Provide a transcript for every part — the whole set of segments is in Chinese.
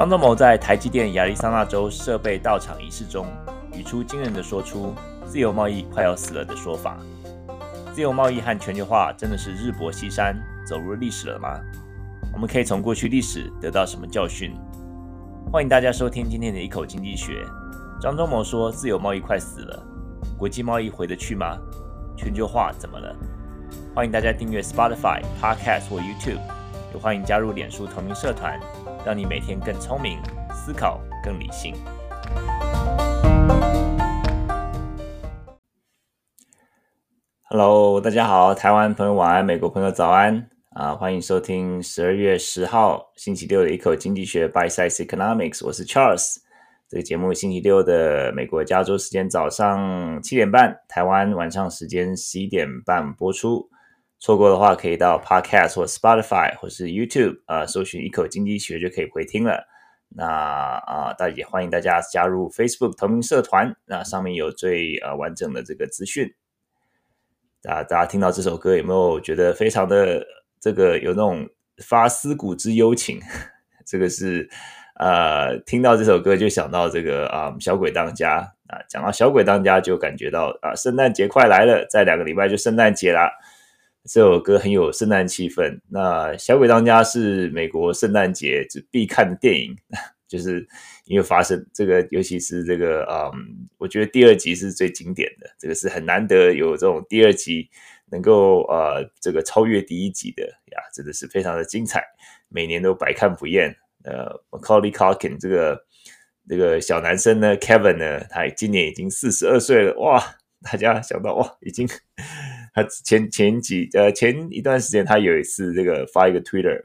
张忠谋在台积电亚利桑那州设备到场仪式中，语出惊人的说出“自由贸易快要死了”的说法。自由贸易和全球化真的是日薄西山，走入历史了吗？我们可以从过去历史得到什么教训？欢迎大家收听今天的一口经济学。张忠谋说：“自由贸易快死了，国际贸易回得去吗？全球化怎么了？”欢迎大家订阅 Spotify、Podcast 或 YouTube，也欢迎加入脸书同名社团。让你每天更聪明，思考更理性。Hello，大家好，台湾朋友晚安，美国朋友早安啊！欢迎收听十二月十号星期六的一口经济学 Bite Size Economics，我是 Charles。这个节目星期六的美国加州时间早上七点半，台湾晚上时间十一点半播出。错过的话，可以到 Podcast 或 Spotify 或是 YouTube 啊、搜寻一口经济学就可以回听了。那啊，大、呃、也欢迎大家加入 Facebook 同名社团，那上面有最呃完整的这个资讯。大家大家听到这首歌有没有觉得非常的这个有那种发思古之幽情？这个是呃，听到这首歌就想到这个啊、小鬼当家啊、呃，讲到小鬼当家就感觉到啊、呃，圣诞节快来了，再两个礼拜就圣诞节啦。这首歌很有圣诞气氛。那《小鬼当家》是美国圣诞节必看的电影，就是因为发生这个，尤其是这个，嗯，我觉得第二集是最经典的，这个是很难得有这种第二集能够呃这个超越第一集的呀，真的是非常的精彩，每年都百看不厌。呃，Macaulay Culkin 这个这个小男生呢，Kevin 呢，他今年已经四十二岁了，哇！大家想到哇，已经。前前几呃前一段时间，他有一次这个发一个 Twitter，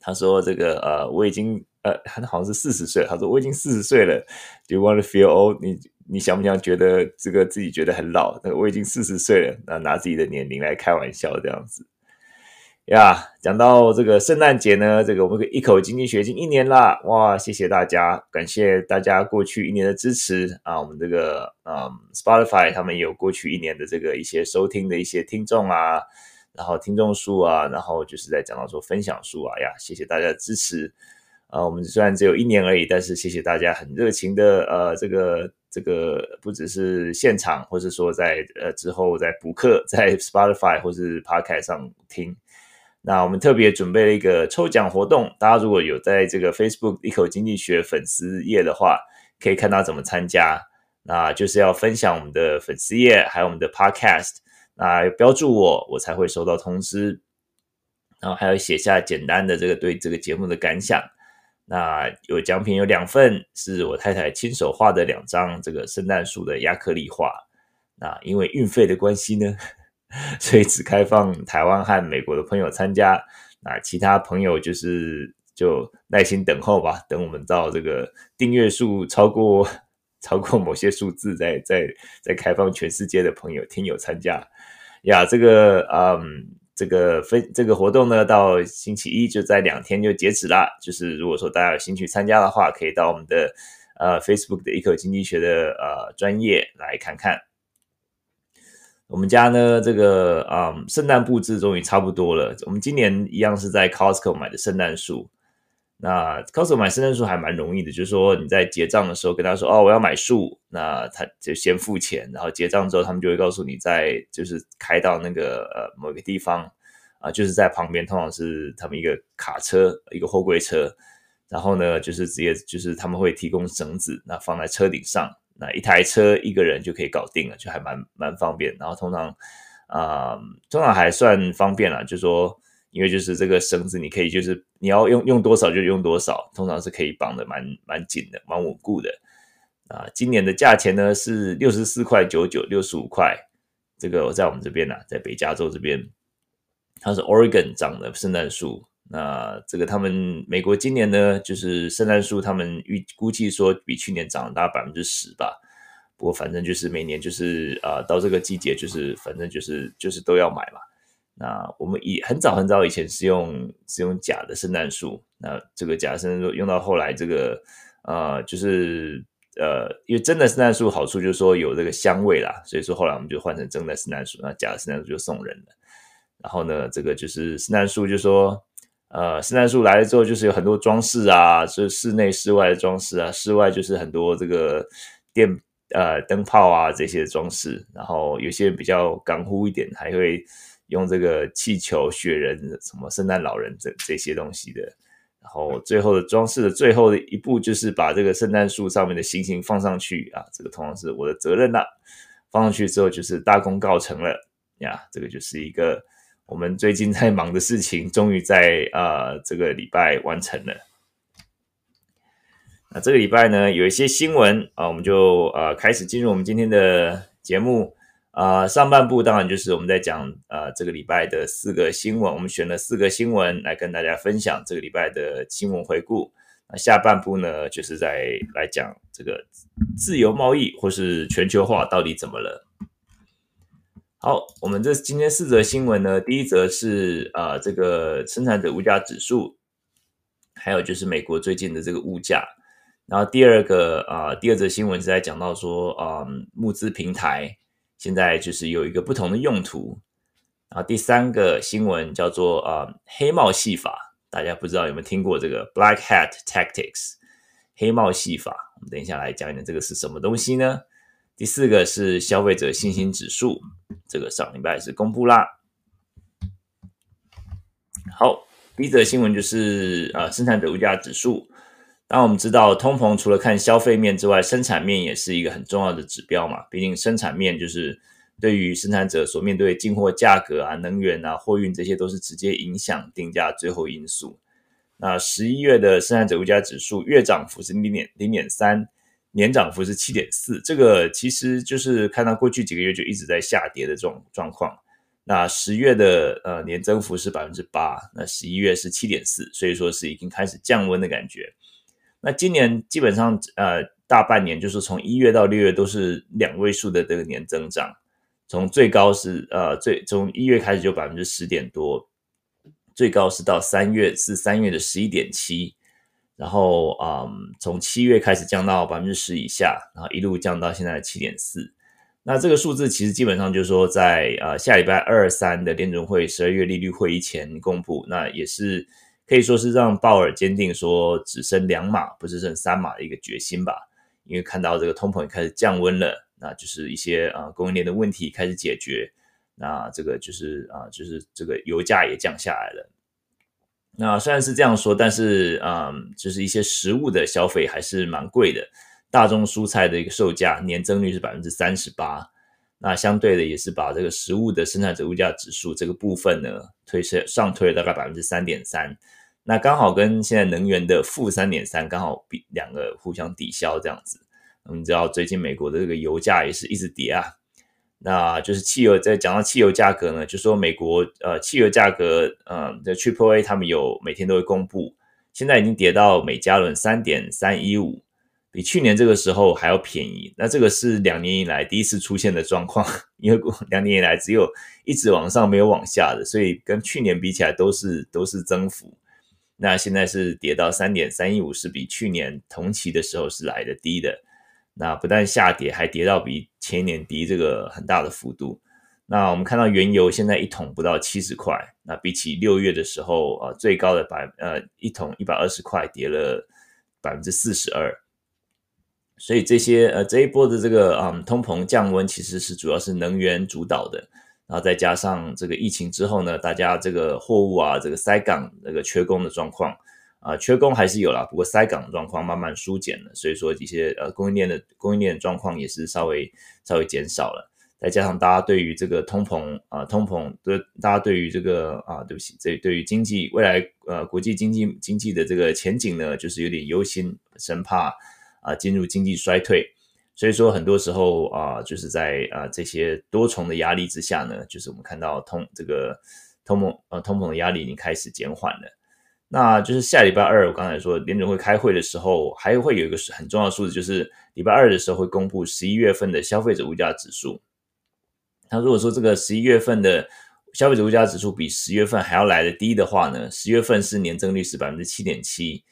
他说这个呃我已经呃他好像是四十岁，他说我已经四十岁了，Do you want to feel old？你你想不想觉得这个自己觉得很老？那我已经四十岁了，那拿自己的年龄来开玩笑这样子。呀讲到这个圣诞节呢，这个我们一口经济学已经一年啦，哇，谢谢大家，感谢大家过去一年的支持啊，我们这个嗯，Spotify 他们有过去一年的这个一些收听的一些听众啊，然后听众数啊，然后就是在讲到说分享数啊，呀，谢谢大家的支持啊，我们虽然只有一年而已，但是谢谢大家很热情的呃，这个这个不只是现场，或是说在呃之后在补课，在 Spotify 或是 Podcast 上听。那我们特别准备了一个抽奖活动，大家如果有在这个 Facebook 一口经济学粉丝页的话，可以看到怎么参加。那就是要分享我们的粉丝页，还有我们的 Podcast，那标注我，我才会收到通知。然后还要写下简单的这个对这个节目的感想。那有奖品有两份，是我太太亲手画的两张这个圣诞树的亚克力画。那因为运费的关系呢，所以只开放台湾和美国的朋友参加，那其他朋友就是就耐心等候吧，等我们到这个订阅数超过超过某些数字，再再再开放全世界的朋友听友参加。呀，这个嗯，这个分这个活动呢，到星期一就在两天就截止啦。就是如果说大家有兴趣参加的话，可以到我们的呃 Facebook 的一口经济学的呃专业来看看。我们家呢，这个啊、嗯，圣诞布置终于差不多了。我们今年一样是在 Costco 买的圣诞树。那 Costco 买圣诞树还蛮容易的，就是说你在结账的时候跟他说：“哦，我要买树。”那他就先付钱，然后结账之后，他们就会告诉你在就是开到那个呃某个地方啊，就是在旁边，通常是他们一个卡车，一个货柜车，然后呢，就是直接就是他们会提供绳子，那放在车顶上。那一台车一个人就可以搞定了，就还蛮蛮方便。然后通常啊、通常还算方便啦，就是说，因为就是这个绳子，你可以就是你要用用多少就用多少，通常是可以绑的蛮蛮紧的，蛮稳固的。啊，今年的价钱呢是六十四块九九，六十五块。这个我在我们这边呢、啊，在北加州这边，它是 Oregon 长的圣诞树。那这个他们美国今年呢，就是圣诞树，他们预估计说比去年涨了大概百分之十吧。不过反正就是每年就是啊、到这个季节就是反正就是就是都要买嘛。那我们以很早很早以前是用是用假的圣诞树，那这个假的圣诞树用到后来这个呃就是呃，因为真的圣诞树好处就是说有这个香味啦，所以说后来我们就换成真的圣诞树，那假的圣诞树就送人了。然后呢，这个就是圣诞树就说。呃，圣诞树来了之后，就是有很多装饰啊，就是室内、室外的装饰啊。室外就是很多这个电呃灯泡啊这些装饰，然后有些比较港呼一点，还会用这个气球、雪人、什么圣诞老人这这些东西的。然后最后的装饰的最后的一步，就是把这个圣诞树上面的星星放上去啊，这个同样是我的责任啦。放上去之后，就是大功告成了呀，这个就是一个。我们最近在忙的事情，终于在呃这个礼拜完成了。那这个礼拜呢，有一些新闻啊，我们就呃开始进入我们今天的节目啊，上半部当然就是我们在讲呃这个礼拜的四个新闻，我们选了四个新闻来跟大家分享这个礼拜的新闻回顾。那下半部呢，就是在来讲这个自由贸易或是全球化到底怎么了。好，我们这今天四则新闻呢，第一则是啊、呃，这个生产者物价指数，还有就是美国最近的这个物价。然后第二个啊、呃，第二则新闻是在讲到说啊、募资平台现在就是有一个不同的用途。然后第三个新闻叫做啊、黑帽戏法，大家不知道有没有听过这个 Black Hat Tactics 黑帽戏法？我们等一下来讲一讲这个是什么东西呢？第四个是消费者信心指数，这个上礼拜是公布啦。好，第一则新闻就是呃生产者物价指数。当我们知道，通膨除了看消费面之外，生产面也是一个很重要的指标嘛。毕竟生产面就是对于生产者所面对进货价格啊、能源啊、货运这些，都是直接影响定价最后因素。那十一月的生产者物价指数月涨幅是零点零点三。年涨幅是七点四，这个其实就是看到过去几个月就一直在下跌的这种状况。那十月的呃年增幅是百分之八，那十一月是七点四，所以说是已经开始降温的感觉。那今年基本上呃大半年就是从一月到六月都是两位数的这个年增长，从最高是呃最从一月开始就百分之十点多，最高是到三月是三月的十一点七。然后，嗯，从七月开始降到百分之十以下，然后一路降到现在的七点四。那这个数字其实基本上就是说在，在呃下礼拜二三的联准会十二月利率会议前公布，那也是可以说是让鲍尔坚定说只升两码，不是升三码的一个决心吧。因为看到这个通膨也开始降温了，那就是一些啊、呃、供应链的问题开始解决，那这个就是啊、就是这个油价也降下来了。那虽然是这样说，但是嗯，就是一些食物的消费还是蛮贵的。大宗蔬菜的一个售价年增率是百分之三十八，那相对的也是把这个食物的生产者物价指数这个部分呢推升上推了大概百分之三点三，那刚好跟现在能源的负三点三刚好比两个互相抵消这样子。我们知道最近美国的这个油价也是一直跌啊。那就是汽油，在讲到汽油价格呢，就说美国呃汽油价格，呃的 Triple A 他们有每天都会公布，现在已经跌到每加仑三点三一五，比去年这个时候还要便宜。那这个是两年以来第一次出现的状况，因为两年以来只有一直往上没有往下的，所以跟去年比起来都是都是增幅。那现在是跌到三点三一五，是比去年同期的时候是来的低的。那不但下跌，还跌到比前年低这个很大的幅度。那我们看到原油现在一桶不到七十块，那比起六月的时候啊，最高的百呃一桶一百二十块，跌了百分之四十二。所以这些呃这一波的这个嗯通膨降温，其实是主要是能源主导的。然后再加上这个疫情之后呢，大家这个货物啊，这个塞港这个缺工的状况。啊，缺工还是有啦，不过塞港的状况慢慢疏解了，所以说一些呃供应链的供应链状况也是稍微稍微减少了。再加上大家对于这个通膨啊，通膨的大家对于这个啊，对不起，这对于经济未来呃国际经济经济的这个前景呢，就是有点忧心，生怕啊进入经济衰退。所以说很多时候啊，就是在啊这些多重的压力之下呢，就是我们看到通这个通膨呃通膨的压力已经开始减缓了。那就是下礼拜二，我刚才说联准会开会的时候，还会有一个很重要的数字，就是礼拜二的时候会公布十一月份的消费者物价指数。那如果说这个十一月份的消费者物价指数比十月份还要来得低的话呢，十月份是年增率是百分之七点七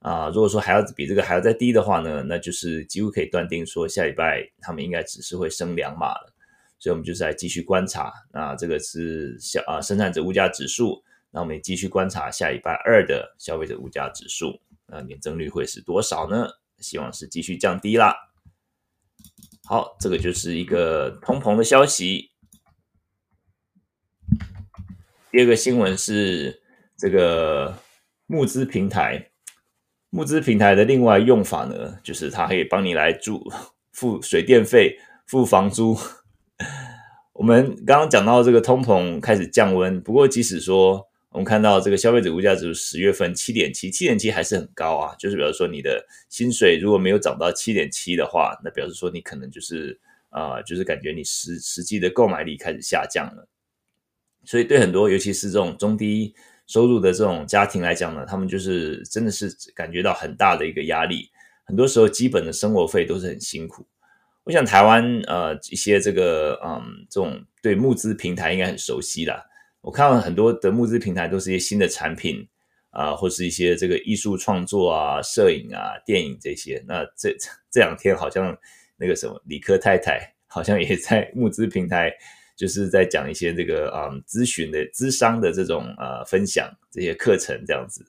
啊。如果说还要比这个还要再低的话呢，那就是几乎可以断定说下礼拜他们应该只是会升两码了。所以我们就是来继续观察。那这个是小啊生产者物价指数。那我们也继续观察下礼拜二的消费者物价指数，那年增率会是多少呢？希望是继续降低啦。好，这个就是一个通膨的消息。第二个新闻是这个募资平台，募资平台的另外用法呢，就是它可以帮你来住、付水电费、付房租。我们刚刚讲到这个通膨开始降温，不过即使说我们看到这个消费者物价指数十月份七点七，七点七还是很高啊。就是比如说你的薪水如果没有涨到七点七的话，那表示说你可能就是啊、呃，就是感觉你实实际的购买力开始下降了。所以对很多尤其是这种中低收入的这种家庭来讲呢，他们就是真的是感觉到很大的一个压力。很多时候基本的生活费都是很辛苦。我想台湾呃一些这个嗯这种对募资平台应该很熟悉啦。我看到很多的募资平台都是一些新的产品啊、或是一些这个艺术创作啊、摄影啊、电影这些。那这 这两天好像那个什么理科太太好像也在募资平台，就是在讲一些这个嗯咨询的咨商的这种呃分享这些课程这样子。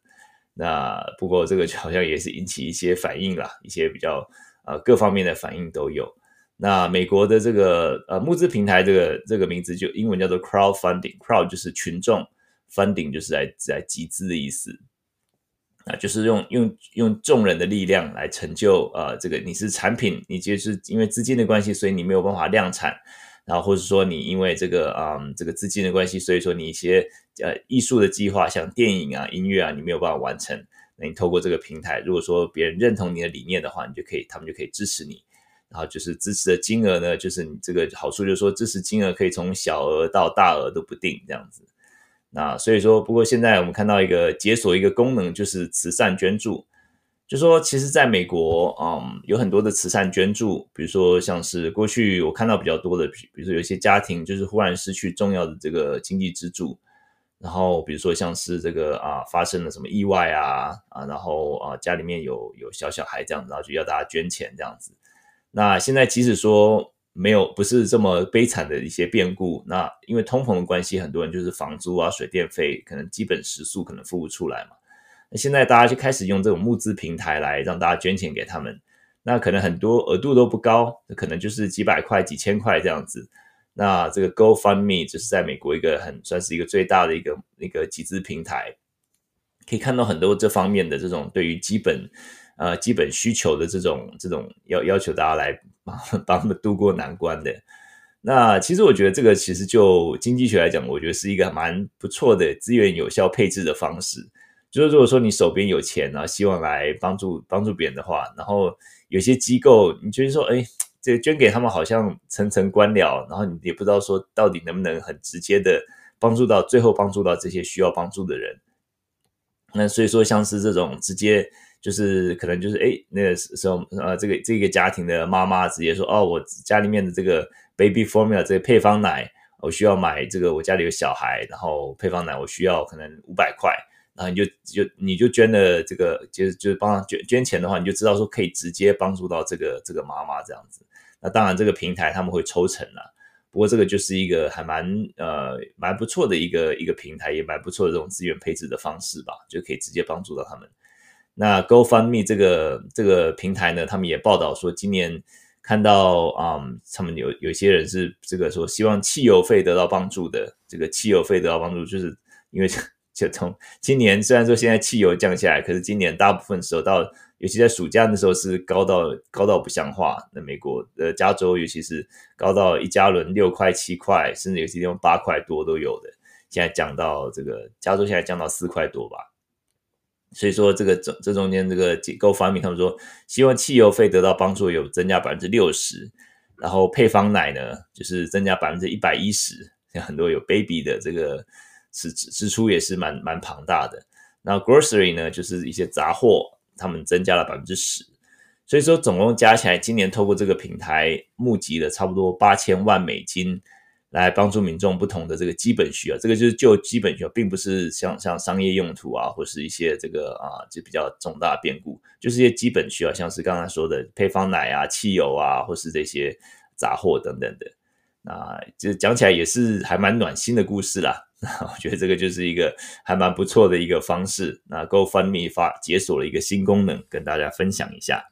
那不过这个好像也是引起一些反应啦，一些比较呃各方面的反应都有。那美国的这个呃募资平台，这个这个名字就英文叫做 crowdfunding，crow 就是群众，funding 就是来来集资的意思，啊，就是用用用众人的力量来成就呃这个你是产品，你就是因为资金的关系，所以你没有办法量产，然后或者说你因为这个嗯这个资金的关系，所以说你一些呃艺术的计划，像电影啊、音乐啊，你没有办法完成，那你透过这个平台，如果说别人认同你的理念的话，你就可以，他们就可以支持你。然后就是支持的金额呢，就是你这个好处，就是说支持金额可以从小额到大额都不定这样子。那所以说，不过现在我们看到一个解锁一个功能，就是慈善捐助。就说其实在美国，嗯，有很多的慈善捐助，比如说像是过去我看到比较多的，比如说有一些家庭就是忽然失去重要的这个经济支柱，然后比如说像是这个啊发生了什么意外啊啊，然后啊家里面有有小小孩这样子，然后就要大家捐钱这样子。那现在即使说没有不是这么悲惨的一些变故，那因为通膨的关系，很多人就是房租啊、水电费，可能基本食宿可能付不出来嘛。那现在大家就开始用这种募资平台来让大家捐钱给他们，那可能很多额度都不高，可能就是几百块、几千块这样子。那这个 GoFundMe 就是在美国一个很算是一个最大的一个一个集资平台，可以看到很多这方面的这种对于基本。呃，基本需求的这种这种要要求大家来帮帮他们度过难关的。那其实我觉得这个其实就经济学来讲，我觉得是一个蛮不错的资源有效配置的方式。就是如果说你手边有钱，然后希望来帮助帮助别人的话，然后有些机构你觉得说，哎，这个捐给他们好像层层关了，然后你也不知道说到底能不能很直接的帮助到最后帮助到这些需要帮助的人。那所以说，像是这种直接。就是可能就是哎，那个时候呃，这个这个家庭的妈妈直接说哦，我家里面的这个 baby formula 这个配方奶，我需要买这个，我家里有小孩，然后配方奶我需要可能五百块，然后你就就你就捐了这个，就是就是帮他捐捐钱的话，你就知道说可以直接帮助到这个这个妈妈这样子。那当然这个平台他们会抽成啦，不过这个就是一个还蛮呃蛮不错的一个一个平台，也蛮不错的这种资源配置的方式吧，就可以直接帮助到他们。那 GoFundMe 这个这个平台呢，他们也报道说，今年看到啊、嗯，他们有有些人是这个说希望汽油费得到帮助的，这个汽油费得到帮助，就是因为 就从今年虽然说现在汽油降下来，可是今年大部分时候到，尤其在暑假的时候是高到高到不像话。那美国的加州尤其是高到一加仑六块七块，甚至有些地方八块多都有的。现在降到这个加州现在降到四块多吧。所以说，这个这这中间这个结构方面，他们说希望汽油费得到帮助，有增加百分之六十，然后配方奶呢，就是增加百分之一百一十，像很多有 baby 的这个支支出也是蛮蛮庞大的。然后 grocery 呢，就是一些杂货，他们增加了百分之十。所以说，总共加起来，今年透过这个平台募集了差不多八千万美金。来帮助民众不同的这个基本需要，这个就是就基本需要，并不是像像商业用途啊，或是一些这个啊就比较重大变故，就是一些基本需要，像是刚才说的配方奶啊、汽油啊，或是这些杂货等等的。那就讲起来也是还蛮暖心的故事啦。那 我觉得这个就是一个还蛮不错的一个方式。那 GoFundMe 发解锁了一个新功能，跟大家分享一下。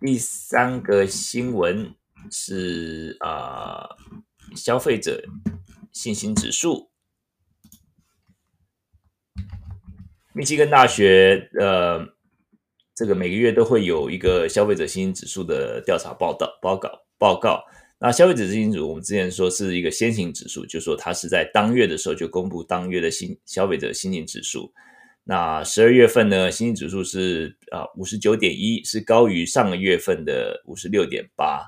第三个新闻是啊、消费者信心指数。密西根大学呃，这个每个月都会有一个消费者信心指数的调查报道报告报告。那消费者信心指数，我们之前说是一个先行指数，就是说它是在当月的时候就公布当月的新消费者信心指数。那十二月份呢，信心指数是啊五十九点一，是高于上个月份的五十六点八。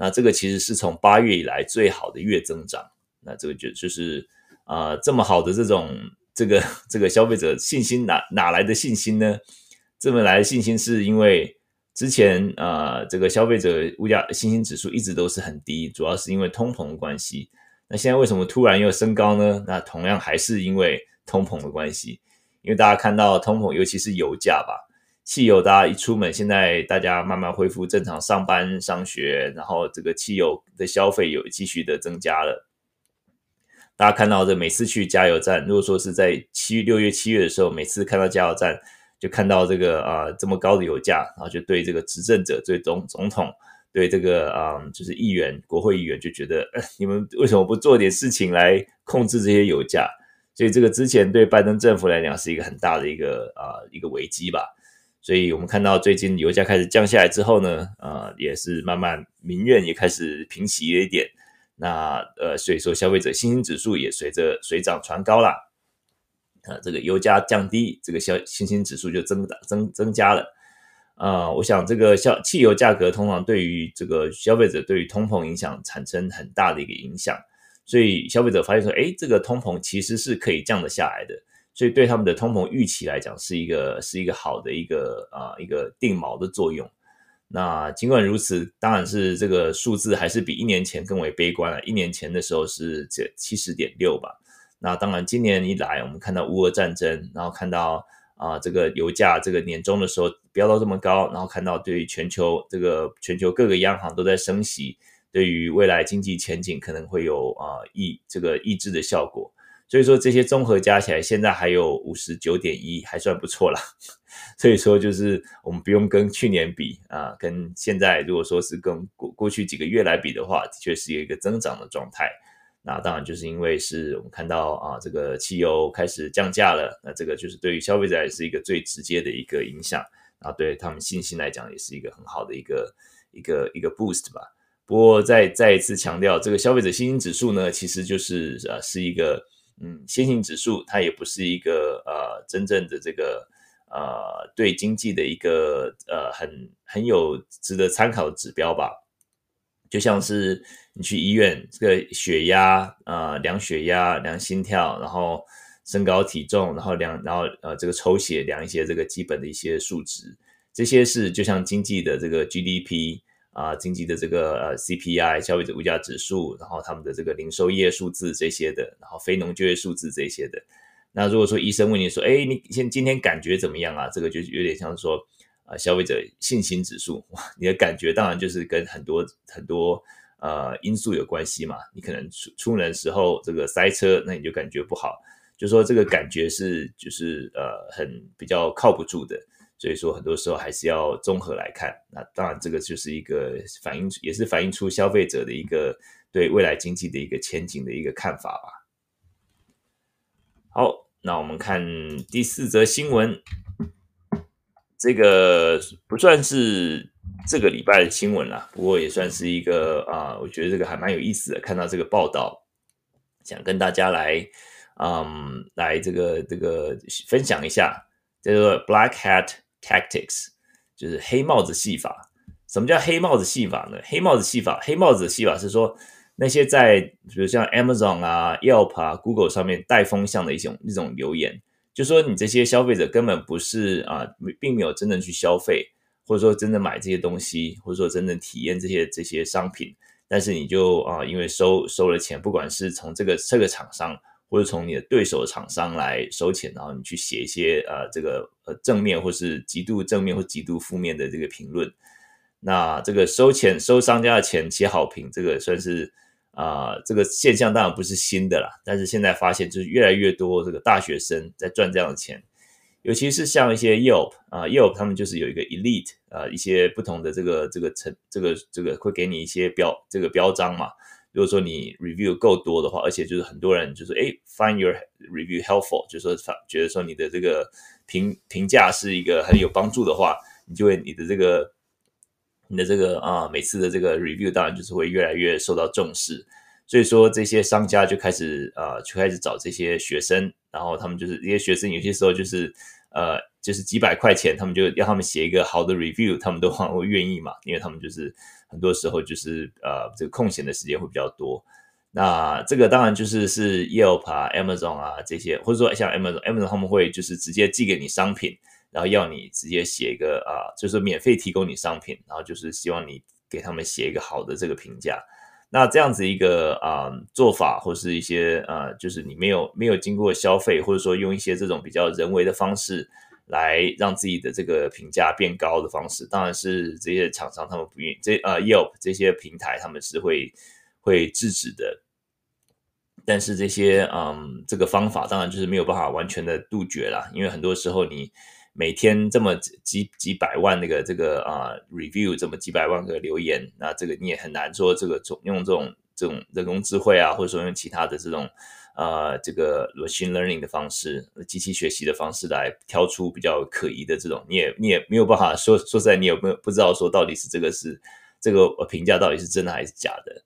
那这个其实是从八月以来最好的月增长。那这个就就是啊、这么好的这种这个这个消费者信心哪哪来的信心呢？这么来的信心是因为之前啊、这个消费者物价信心指数一直都是很低，主要是因为通膨的关系。那现在为什么突然又升高呢？那同样还是因为通膨的关系。因为大家看到通膨，尤其是油价吧，汽油大家一出门，现在大家慢慢恢复正常上班、上学，然后这个汽油的消费有继续的增加了。大家看到这每次去加油站，如果说是在七六月、七月的时候，每次看到加油站，就看到这个啊、这么高的油价，然后就对这个执政者、对总总统、对这个啊、就是议员、国会议员就觉得，你们为什么不做点事情来控制这些油价？所以这个之前对拜登政府来讲是一个很大的一个啊、一个危机吧。所以我们看到最近油价开始降下来之后呢，呃、也是慢慢民怨也开始平息了一点。那呃所以说消费者信心指数也随着水涨船高啦。呃，这个油价降低，这个消信心指数就增增增加了。啊、呃，我想这个消汽油价格通常对于这个消费者对于通膨影响产生很大的一个影响。所以消费者发现说，哎，这个通膨其实是可以降得下来的，所以对他们的通膨预期来讲，是一个是一个好的一个啊、一个定锚的作用。那尽管如此，当然是这个数字还是比一年前更为悲观了。一年前的时候是这七十点六吧。那当然今年一来，我们看到乌俄战争，然后看到啊、这个油价这个年终的时候飙到这么高，然后看到对于全球这个全球各个央行都在升息。对于未来经济前景可能会有啊抑这个抑制的效果，所以说这些综合加起来，现在还有五十九点一，还算不错啦。所以说就是我们不用跟去年比啊，跟现在如果说是跟过过去几个月来比的话，的确是有一个增长的状态。那当然就是因为是我们看到啊这个汽油开始降价了，那这个就是对于消费者也是一个最直接的一个影响，啊对他们信心来讲也是一个很好的一个一个一个 boost 吧。不过再再一次强调，这个消费者信心指数呢，其实就是呃是一个嗯先行指数，它也不是一个呃真正的这个呃对经济的一个呃很很有值得参考的指标吧。就像是你去医院，这个血压呃量血压、量心跳，然后身高体重，然后量然后呃这个抽血量一些这个基本的一些数值，这些是就像经济的这个 GDP。啊，经济的这个呃 CPI 消费者物价指数，然后他们的这个零售业数字这些的，然后非农就业数字这些的。那如果说医生问你说，哎，你现今天感觉怎么样啊？这个就有点像说啊，消费者信心指数，哇，你的感觉当然就是跟很多很多呃因素有关系嘛。你可能出出门时候这个塞车，那你就感觉不好，就说这个感觉是就是呃很比较靠不住的。所以说，很多时候还是要综合来看。那当然，这个就是一个反映，也是反映出消费者的一个对未来经济的一个前景的一个看法吧。好，那我们看第四则新闻。这个不算是这个礼拜的新闻啦，不过也算是一个啊，我觉得这个还蛮有意思的。看到这个报道，想跟大家来，嗯，来这个这个分享一下，叫做 Black Hat。Tactics 就是黑帽子戏法。什么叫黑帽子戏法呢？黑帽子戏法，黑帽子的戏法是说那些在比如像 Amazon 啊、Yelp 啊、Google 上面带风向的一种一种留言，就说你这些消费者根本不是啊，并没有真正去消费，或者说真正买这些东西，或者说真正体验这些这些商品，但是你就啊，因为收收了钱，不管是从这个这个厂商。或者从你的对手厂商来收钱，然后你去写一些呃这个呃正面或是极度正面或极度负面的这个评论，那这个收钱收商家的钱写好评，这个算是啊、这个现象当然不是新的啦，但是现在发现就是越来越多这个大学生在赚这样的钱，尤其是像一些 Yelp 啊，Yelp 他们就是有一个 Elite 啊，一些不同的这个这个层，这个这个会给你一些标这个标章嘛。如果说你 review 够多的话，而且就是很多人就是诶 find your review helpful，就是说觉得说你的这个评评价是一个很有帮助的话，你就会你的这个你的这个啊每次的这个 review 当然就是会越来越受到重视，所以说这些商家就开始啊就开始找这些学生，然后他们就是这些学生有些时候就是呃就是几百块钱，他们就要他们写一个好的 review，他们都会愿意嘛，因为他们就是。很多时候就是呃，这个空闲的时间会比较多。那这个当然就是是 Yelp 啊、Amazon 啊这些，或者说像 Amazon，Amazon 他们会就是直接寄给你商品，然后要你直接写一个啊，就是免费提供你商品，然后就是希望你给他们写一个好的这个评价。那这样子一个啊做法，或是一些啊，就是你没有没有经过消费，或者说用一些这种比较人为的方式。来让自己的这个评价变高的方式，当然是这些厂商他们不愿意，这呃 Yelp 这些平台他们是会会制止的。但是这些嗯这个方法当然就是没有办法完全的杜绝啦，因为很多时候你每天这么几几百万那个这个啊、review 这么几百万个留言，那这个你也很难说这个用这种这种人工智慧啊，或者说用其他的这种。呃，这个 machine learning 的方式，机器学习的方式来挑出比较可疑的这种，你也你也没有办法说说实在，你有没有不知道说到底是这个是这个评价到底是真的还是假的？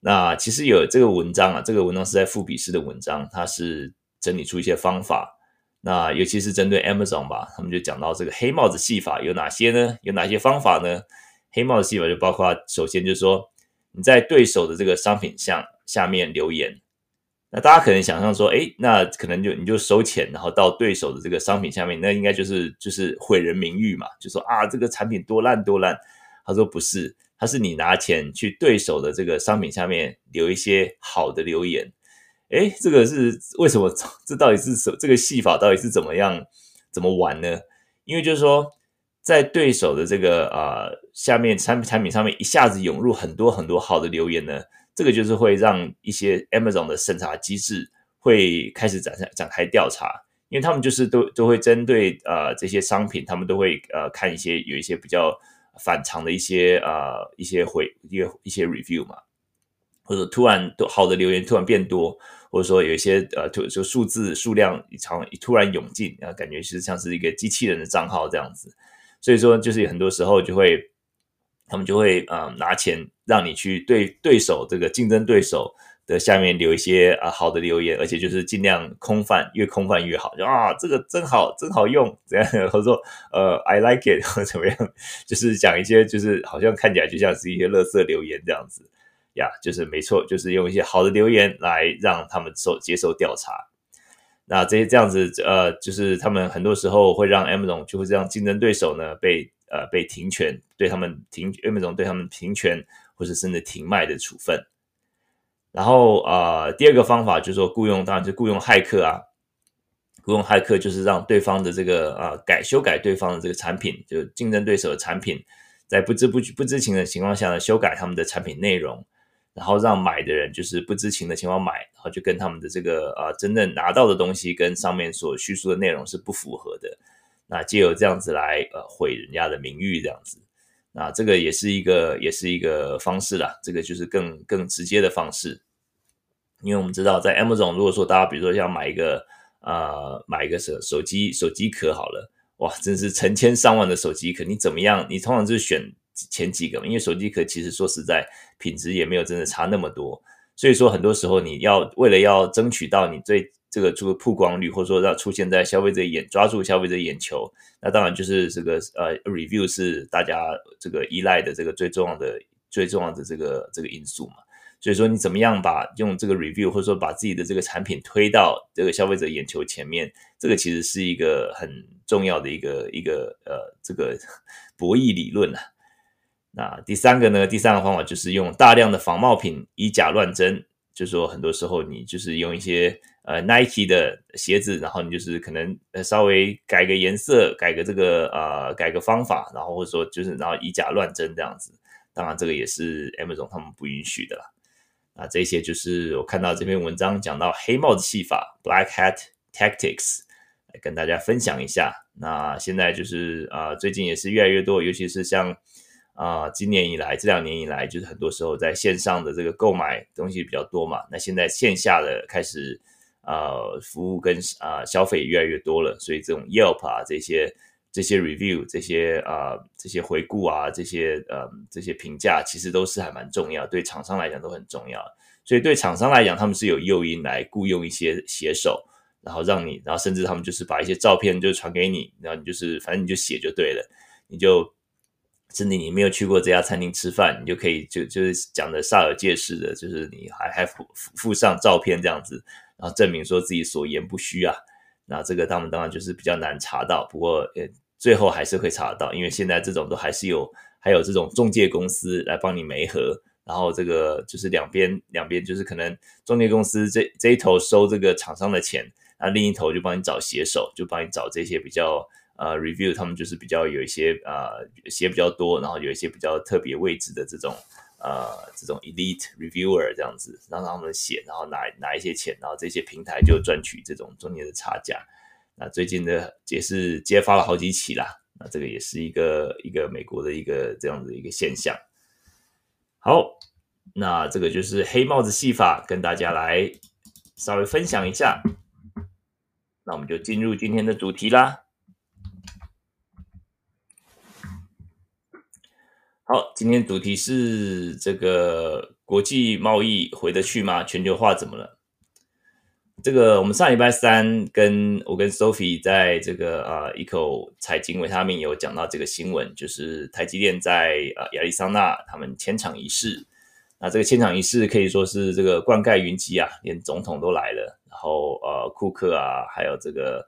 那其实有这个文章啊，这个文章是在富比士的文章，它是整理出一些方法。那尤其是针对 Amazon 吧，他们就讲到这个黑帽子戏法有哪些呢？有哪些方法呢？黑帽子戏法就包括首先就是说你在对手的这个商品项下面留言。那大家可能想象说，哎，那可能就你就收钱，然后到对手的这个商品下面，那应该就是就是毁人名誉嘛，就说啊这个产品多烂多烂。他说不是，他是你拿钱去对手的这个商品下面留一些好的留言。哎，这个是为什么？这到底是什这个戏法到底是怎么样怎么玩呢？因为就是说，在对手的这个啊、下面产产品上面一下子涌入很多很多好的留言呢。这个就是会让一些 Amazon 的审查机制会开始展开展开调查，因为他们就是都都会针对呃这些商品，他们都会呃看一些有一些比较反常的一些呃一些回一些一些 review 嘛，或者突然都好的留言突然变多，或者说有一些呃就就数字数量一长突然涌进啊，感觉是像是一个机器人的账号这样子，所以说就是很多时候就会。他们就会、呃、拿钱让你去对对手这个竞争对手的下面留一些啊好的留言，而且就是尽量空泛，越空泛越好。就啊这个真好，真好用，怎样或者说呃 I like it 或 怎么样，就是讲一些就是好像看起来就像是一些垃圾留言这样子呀，就是没错，就是用一些好的留言来让他们受接受调查。那这些这样子呃，就是他们很多时候会让 M 总就会让竞争对手呢被。呃，被停权，对他们停，Amazon 对他们停权，或是甚至停卖的处分。然后，呃，第二个方法就是说雇佣，当然就雇佣骇客啊，雇佣骇客就是让对方的这个呃改修改对方的这个产品，就竞争对手的产品，在不知不觉不知情的情况下呢，修改他们的产品内容，然后让买的人就是不知情的情况买，然后就跟他们的这个呃真正拿到的东西跟上面所叙述的内容是不符合的。那借由这样子来呃毁人家的名誉，这样子，那这个也是一个也是一个方式啦。这个就是更更直接的方式，因为我们知道在 Amazon，如果说大家比如说要买一个呃买一个手手机手机壳好了，哇，真是成千上万的手机壳，你怎么样？你通常就是选前几个嘛，因为手机壳其实说实在品质也没有真的差那么多，所以说很多时候你要为了要争取到你最。这个这个曝光率，或者说要出现在消费者眼，抓住消费者眼球，那当然就是这个呃，review 是大家这个依赖的这个最重要的最重要的这个这个因素嘛。所以说，你怎么样把用这个 review，或者说把自己的这个产品推到这个消费者眼球前面，这个其实是一个很重要的一个一个呃这个 博弈理论啊。那第三个呢，第三个方法就是用大量的仿冒品以假乱真，就是说很多时候你就是用一些。呃，Nike 的鞋子，然后你就是可能呃稍微改个颜色，改个这个呃改个方法，然后或者说就是然后以假乱真这样子，当然这个也是 Amazon 他们不允许的啦。啊，这些就是我看到这篇文章讲到黑帽子戏法 （Black Hat Tactics），来跟大家分享一下。那现在就是啊，最近也是越来越多，尤其是像啊，今年以来这两年以来，就是很多时候在线上的这个购买东西比较多嘛。那现在线下的开始啊，服务跟啊消费越来越多了，所以这种 Yelp 啊这些。这些 review，这些啊、呃，这些回顾啊，这些呃，这些评价，其实都是还蛮重要，对厂商来讲都很重要。所以对厂商来讲，他们是有诱因来雇佣一些写手，然后让你，然后甚至他们就是把一些照片就传给你，然后你就是反正你就写就对了，你就甚至你没有去过这家餐厅吃饭，你就可以就就是讲的煞有介事的，就是你还还附附上照片这样子，然后证明说自己所言不虚啊。那这个他们当然就是比较难查到，不过呃，最后还是会查到，因为现在这种都还是有，还有这种中介公司来帮你媒合，然后这个就是两边两边就是可能中介公司这这一头收这个厂商的钱，那另一头就帮你找写手，就帮你找这些比较呃 review，他们就是比较有一些呃写比较多，然后有一些比较特别位置的这种。呃，这种 elite reviewer 这样子，让他们写，然后拿拿一些钱，然后这些平台就赚取这种中间的差价。那最近的也是揭发了好几起啦，那这个也是一个一个美国的一个这样子一个现象。好，那这个就是黑帽子戏法，跟大家来稍微分享一下。那我们就进入今天的主题啦。好，今天主题是这个国际贸易回得去吗？全球化怎么了？这个我们上礼拜三跟我跟 Sophie 在这个呃一口财经维他命有讲到这个新闻，就是台积电在呃亚利桑那他们迁厂仪式。那这个迁厂仪式可以说是这个冠盖云集啊，连总统都来了，然后呃库克啊，还有这个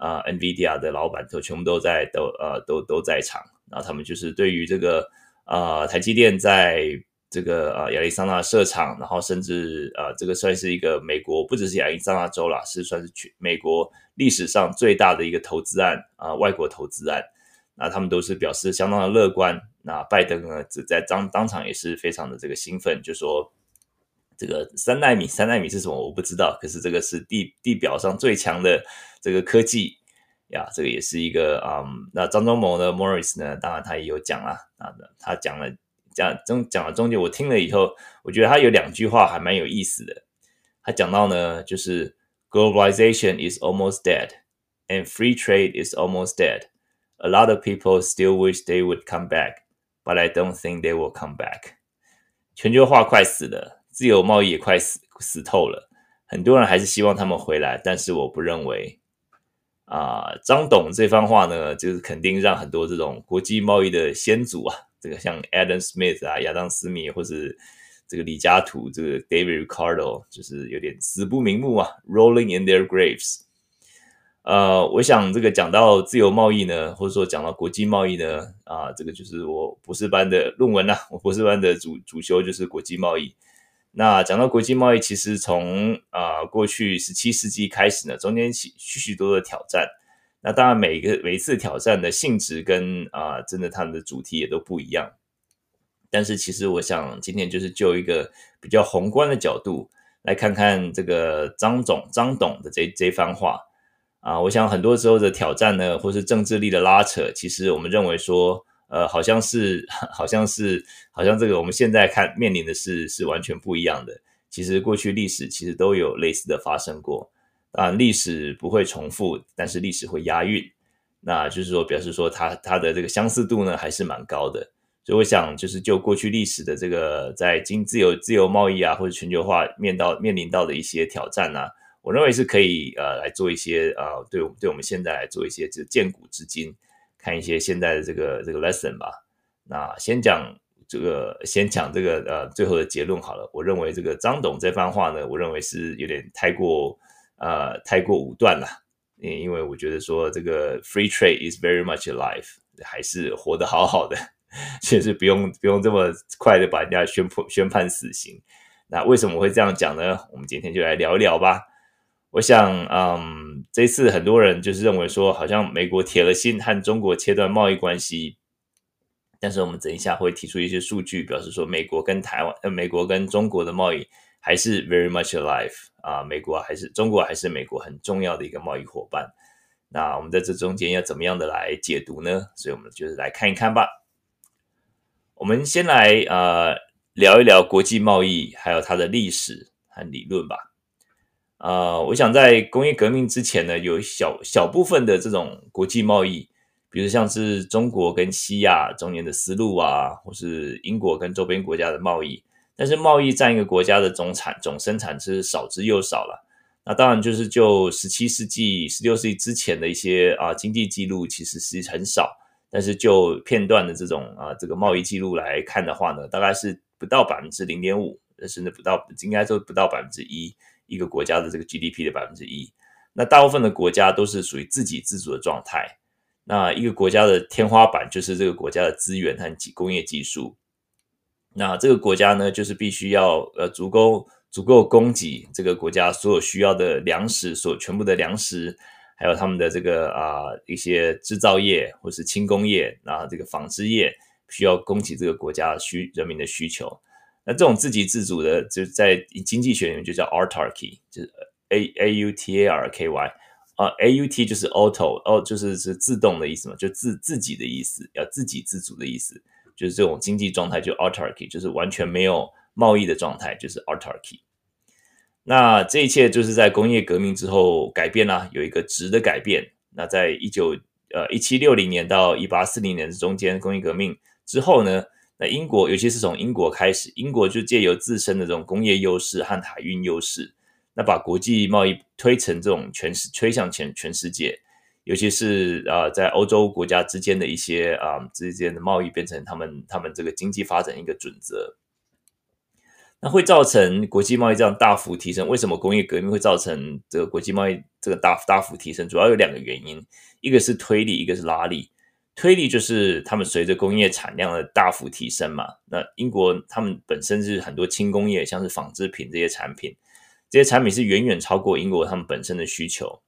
呃 NVIDIA 的老板都全部都在都呃都都在场，然后他们就是对于这个。啊、呃，台积电在这个呃亚利桑那设厂，然后甚至呃这个算是一个美国，不只是亚利桑那州啦，是算是全美国历史上最大的一个投资案啊、外国投资案。那他们都是表示相当的乐观。那拜登呢，只在当当场也是非常的这个兴奋，就说这个三纳米，三纳米是什么我不知道，可是这个是地地表上最强的这个科技。呀，这个也是一个啊、嗯，那张忠谋呢，Morris 呢，当然他也有讲啊，啊，他讲了讲中讲了中间，我听了以后，我觉得他有两句话还蛮有意思的。他讲到呢，就是 Globalization is almost dead, and free trade is almost dead. A lot of people still wish they would come back, but I don't think they will come back. 全球化快死了，自由贸易也快死死透了，很多人还是希望他们回来，但是我不认为。啊，张董这番话呢，就是肯定让很多这种国际贸易的先祖啊，这个像 Adam Smith 啊、亚当斯密，或是这个李嘉图、这个 David Ricardo，就是有点死不瞑目啊，rolling in their graves。呃，我想这个讲到自由贸易呢，或者说讲到国际贸易呢，啊，这个就是我博士班的论文呐、啊，我博士班的主主修就是国际贸易。那讲到国际贸易，其实从啊、过去十七世纪开始呢，中间起许许多多的挑战。那当然每个每一次挑战的性质跟啊、真的他们的主题也都不一样。但是其实我想今天就是就一个比较宏观的角度来看看这个张总张董的这这番话啊、我想很多时候的挑战呢，或是政治力的拉扯，其实我们认为说。呃，好像是，好像是，好像这个我们现在看面临的是是完全不一样的。其实过去历史其实都有类似的发生过，啊历史不会重复，但是历史会押韵。那就是说，表示说它它的这个相似度呢还是蛮高的。所以我想，就是就过去历史的这个在经自由自由贸易啊，或者全球化面到面临到的一些挑战啊，我认为是可以呃来做一些呃对我们对我们现在来做一些这鉴古知今。看一些现在的这个这个 lesson 吧。那先讲这个，先讲这个呃最后的结论好了。我认为这个张董这番话呢，我认为是有点太过呃太过武断了。因因为我觉得说这个 free trade is very much alive，还是活得好好的，其实不用不用这么快的把人家宣判宣判死刑。那为什么会这样讲呢？我们今天就来聊一聊吧。我想，嗯，这次很多人就是认为说，好像美国铁了心和中国切断贸易关系。但是我们等一下会提出一些数据，表示说美国跟台湾、呃，美国跟中国的贸易还是 very much alive 啊，美国还是中国还是美国很重要的一个贸易伙伴。那我们在这中间要怎么样的来解读呢？所以我们就是来看一看吧。我们先来呃聊一聊国际贸易还有它的历史和理论吧。呃，我想在工业革命之前呢，有小小部分的这种国际贸易，比如像是中国跟西亚中间的丝路啊，或是英国跟周边国家的贸易。但是贸易占一个国家的总产总生产是少之又少了。那当然就是就十七世纪、十六世纪之前的一些啊经济记录其实是很少，但是就片段的这种啊这个贸易记录来看的话呢，大概是不到百分之零点五，甚至不到应该说不到百分之一。一个国家的这个 GDP 的百分之一，那大部分的国家都是属于自给自足的状态。那一个国家的天花板就是这个国家的资源和工业技术。那这个国家呢，就是必须要呃足够足够供给这个国家所有需要的粮食，所全部的粮食，还有他们的这个啊、一些制造业或是轻工业，然后这个纺织业需要供给这个国家需人民的需求。那这种自给自足的，就在经济学里面就叫 autarky，就是 a a u t a r k y 啊，a u t 就是 auto，哦，就是是自动的意思嘛，就自自己的意思，要自给自足的意思，就是这种经济状态就 autarky，就是完全没有贸易的状态，就是 autarky。那这一切就是在工业革命之后改变啦，有一个质的改变。那在一九呃一七六零年到一八四零年的中间，工业革命之后呢？那英国，尤其是从英国开始，英国就借由自身的这种工业优势和海运优势，那把国际贸易推成这种全世推向全全世界，尤其是啊、在欧洲国家之间的一些啊、呃、之间的贸易变成他们他们这个经济发展一个准则，那会造成国际贸易这样大幅提升。为什么工业革命会造成这个国际贸易这个大大幅提升？主要有两个原因，一个是推力，一个是拉力。推力就是他们随着工业产量的大幅提升嘛，那英国他们本身是很多轻工业，像是纺织品这些产品，这些产品是远远超过英国他们本身的需求。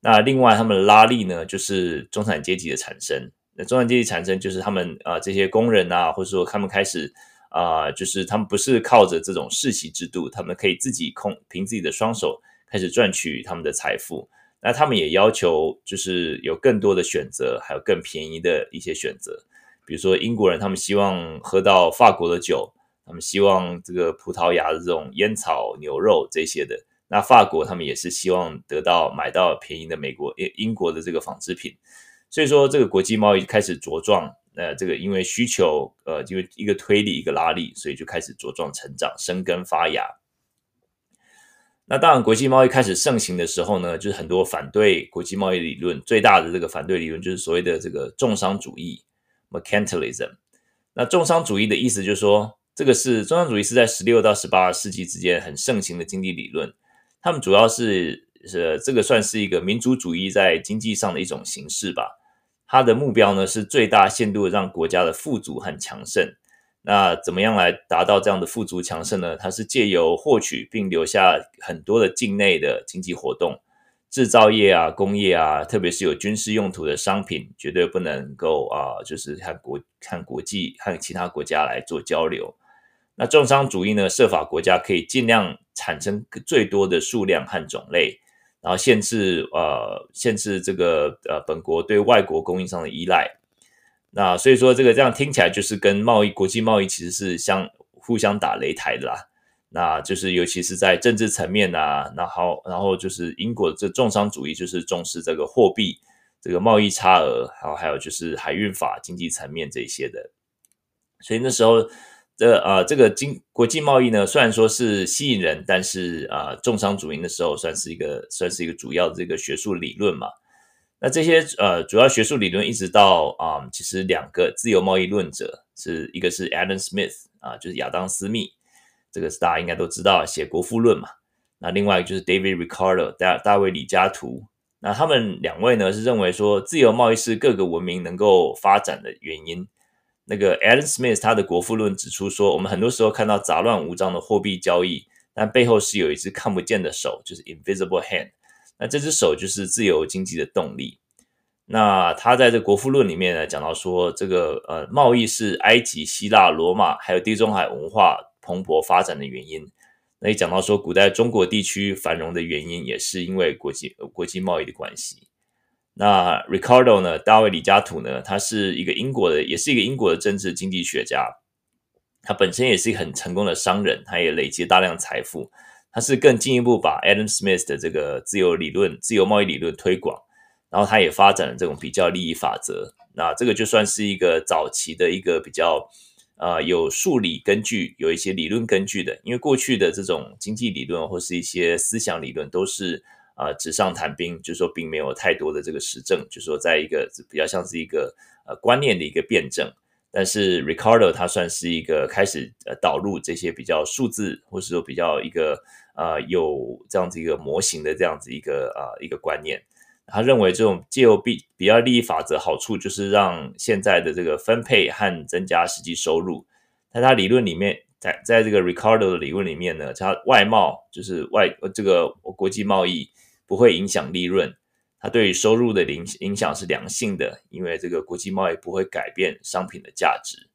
那另外他们的拉力呢，就是中产阶级的产生。那中产阶级产生就是他们啊、这些工人啊，或者说他们开始啊、就是他们不是靠着这种世袭制度，他们可以自己控凭自己的双手开始赚取他们的财富。那他们也要求，就是有更多的选择，还有更便宜的一些选择。比如说英国人，他们希望喝到法国的酒，他们希望这个葡萄牙的这种烟草牛肉这些的。那法国他们也是希望得到买到便宜的美国、英英国的这个纺织品。所以说，这个国际贸易开始茁壮。呃，这个因为需求，呃，因为一个推力，一个拉力，所以就开始茁壮成长、生根发芽。那当然，国际贸易开始盛行的时候呢，就是很多反对国际贸易理论，最大的这个反对理论就是所谓的这个重商主义 （Mercantilism）。那重商主义的意思就是说，这个是重商主义是在十六到十八世纪之间很盛行的经济理论。他们主要是是这个算是一个民族主义在经济上的一种形式吧。它的目标呢是最大限度的让国家的富足和强盛。那怎么样来达到这样的富足强盛呢？它是借由获取并留下很多的境内的经济活动，制造业啊、工业啊，特别是有军事用途的商品，绝对不能够啊，就是和国、和国际、和其他国家来做交流。那重商主义呢，设法国家可以尽量产生最多的数量和种类，然后限制呃限制这个呃本国对外国供应商的依赖。那所以说，这个这样听起来就是跟贸易、国际贸易其实是相互相打擂台的啦。那就是尤其是在政治层面啊，然后然后就是英国这重商主义就是重视这个货币、这个贸易差额，还有还有就是海运法经济层面这些的。所以那时候，这啊这个经国际贸易呢，虽然说是吸引人，但是啊重商主义的时候算是一个算是一个主要的这个学术理论嘛。那这些呃主要学术理论一直到啊、其实两个自由贸易论者是一个是 Adam Smith 啊，就是亚当斯密，这个是大家应该都知道，写《国富论》嘛。那另外一个就是 David Ricardo 大大卫李嘉图，那他们两位呢是认为说自由贸易是各个文明能够发展的原因。那个 Adam Smith 他的《国富论》指出说，我们很多时候看到杂乱无章的货币交易，但背后是有一只看不见的手，就是 Invisible Hand。那这只手就是自由经济的动力。那他在这《国富论》里面呢，讲到说，这个呃，贸易是埃及、希腊、罗马还有地中海文化蓬勃发展的原因。那也讲到说，古代中国地区繁荣的原因也是因为国际国际贸易的关系。那 Ricardo 呢，大卫李嘉图呢，他是一个英国的，也是一个英国的政治经济学家。他本身也是一个很成功的商人，他也累积大量财富。他是更进一步把 Adam Smith 的这个自由理论、自由贸易理论推广，然后他也发展了这种比较利益法则。那这个就算是一个早期的一个比较呃有数理根据、有一些理论根据的。因为过去的这种经济理论或是一些思想理论都是呃纸上谈兵，就是说并没有太多的这个实证，就是说在一个比较像是一个呃观念的一个辩证。但是 Ricardo 他算是一个开始呃导入这些比较数字，或是说比较一个。啊、呃，有这样子一个模型的这样子一个啊、一个观念，他认为这种借由比比较利益法则好处就是让现在的这个分配和增加实际收入。在他理论里面，在在这个 Ricardo 的理论里面呢，他外贸就是外这个国际贸易不会影响利润，它对于收入的影影响是良性的，因为这个国际贸易不会改变商品的价值。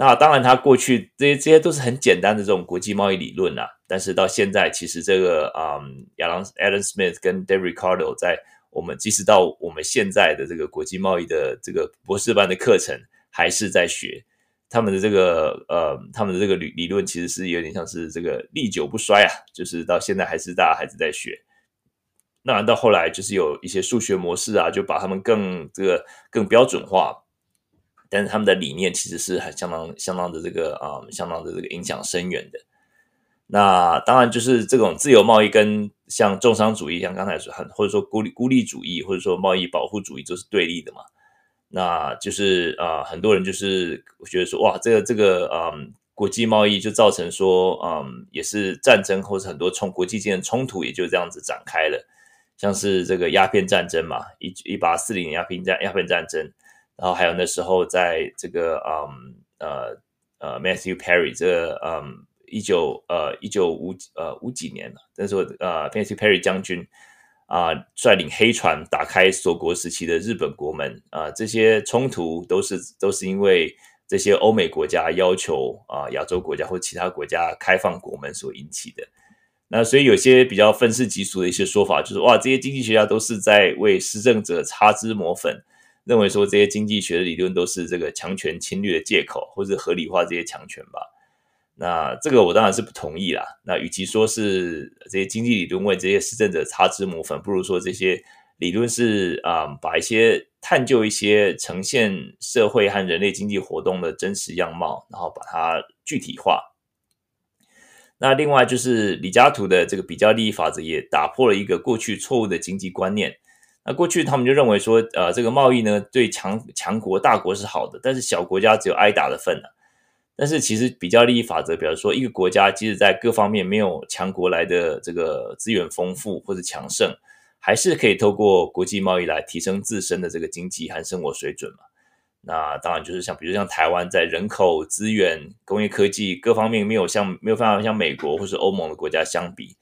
那当然，他过去这些这些都是很简单的这种国际贸易理论啊。但是到现在，其实这个嗯，亚当 Adam Smith 跟 David Ricardo 在我们即使到我们现在的这个国际贸易的这个博士班的课程，还是在学他们的这个呃，他们的这个理理论，其实是有点像是这个历久不衰啊。就是到现在还是大家还是在学。那到后来就是有一些数学模式啊，就把他们更这个更标准化。但是他们的理念其实是很相当相当的这个啊、相当的这个影响深远的。那当然就是这种自由贸易跟像重商主义，像刚才说很或者说孤立孤立主义，或者说贸易保护主义，都是对立的嘛。那就是啊、很多人就是觉得说，哇，这个这个嗯，国际贸易就造成说，嗯，也是战争或者很多冲国际间的冲突，也就这样子展开了。像是这个鸦片战争嘛，一一八四零年鸦片战鸦片战争。然后还有那时候，在这个嗯呃呃 Matthew Perry 这个嗯一九呃一九五呃五几年了，那时候呃 Matthew Perry 将军啊、率领黑船打开锁国时期的日本国门啊、这些冲突都是都是因为这些欧美国家要求啊、亚洲国家或其他国家开放国门所引起的。那所以有些比较愤世嫉俗的一些说法，就是哇，这些经济学家都是在为施政者擦脂抹粉。认为说这些经济学的理论都是这个强权侵略的借口，或者合理化这些强权吧？那这个我当然是不同意啦。那与其说是这些经济理论为这些施政者擦脂抹粉，不如说这些理论是啊、把一些探究一些呈现社会和人类经济活动的真实样貌，然后把它具体化。那另外就是李嘉图的这个比较利益法则也打破了一个过去错误的经济观念。那过去他们就认为说，呃，这个贸易呢，对强强国大国是好的，但是小国家只有挨打的份了。但是其实比较利益法则表示说，一个国家即使在各方面没有强国来的这个资源丰富或者强盛，还是可以透过国际贸易来提升自身的这个经济和生活水准嘛。那当然就是像比如像台湾在人口、资源、工业科技各方面没有像没有办法像美国或是欧盟的国家相比。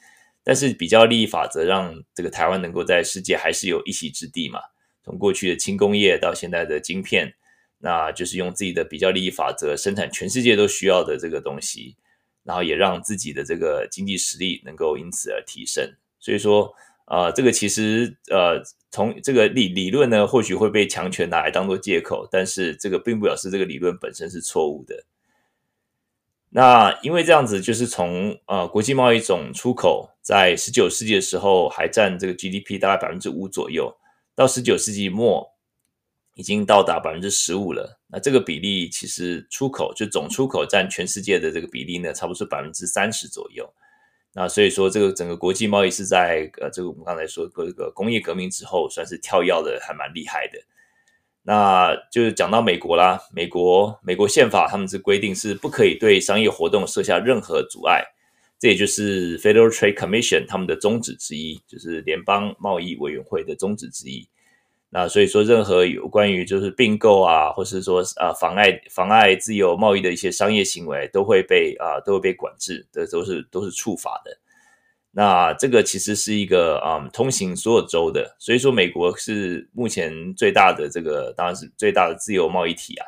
但是比较利益法则让这个台湾能够在世界还是有一席之地嘛？从过去的轻工业到现在的晶片，那就是用自己的比较利益法则生产全世界都需要的这个东西，然后也让自己的这个经济实力能够因此而提升。所以说，呃，这个其实呃，从这个理理论呢，或许会被强权拿来当做借口，但是这个并不表示这个理论本身是错误的。那因为这样子，就是从呃国际贸易总出口在十九世纪的时候还占这个 GDP 大概百分之五左右，到十九世纪末已经到达百分之十五了。那这个比例其实出口就总出口占全世界的这个比例呢，差不多是百分之三十左右。那所以说，这个整个国际贸易是在呃这个我们刚才说过这个工业革命之后，算是跳跃的还蛮厉害的。那就是讲到美国啦，美国美国宪法他们是规定是不可以对商业活动设下任何阻碍，这也就是 Federal Trade Commission 他们的宗旨之一，就是联邦贸易委员会的宗旨之一。那所以说，任何有关于就是并购啊，或是说啊妨碍妨碍自由贸易的一些商业行为，都会被啊都会被管制，这都是都是处罚的。那这个其实是一个啊、嗯，通行所有州的，所以说美国是目前最大的这个，当然是最大的自由贸易体啊。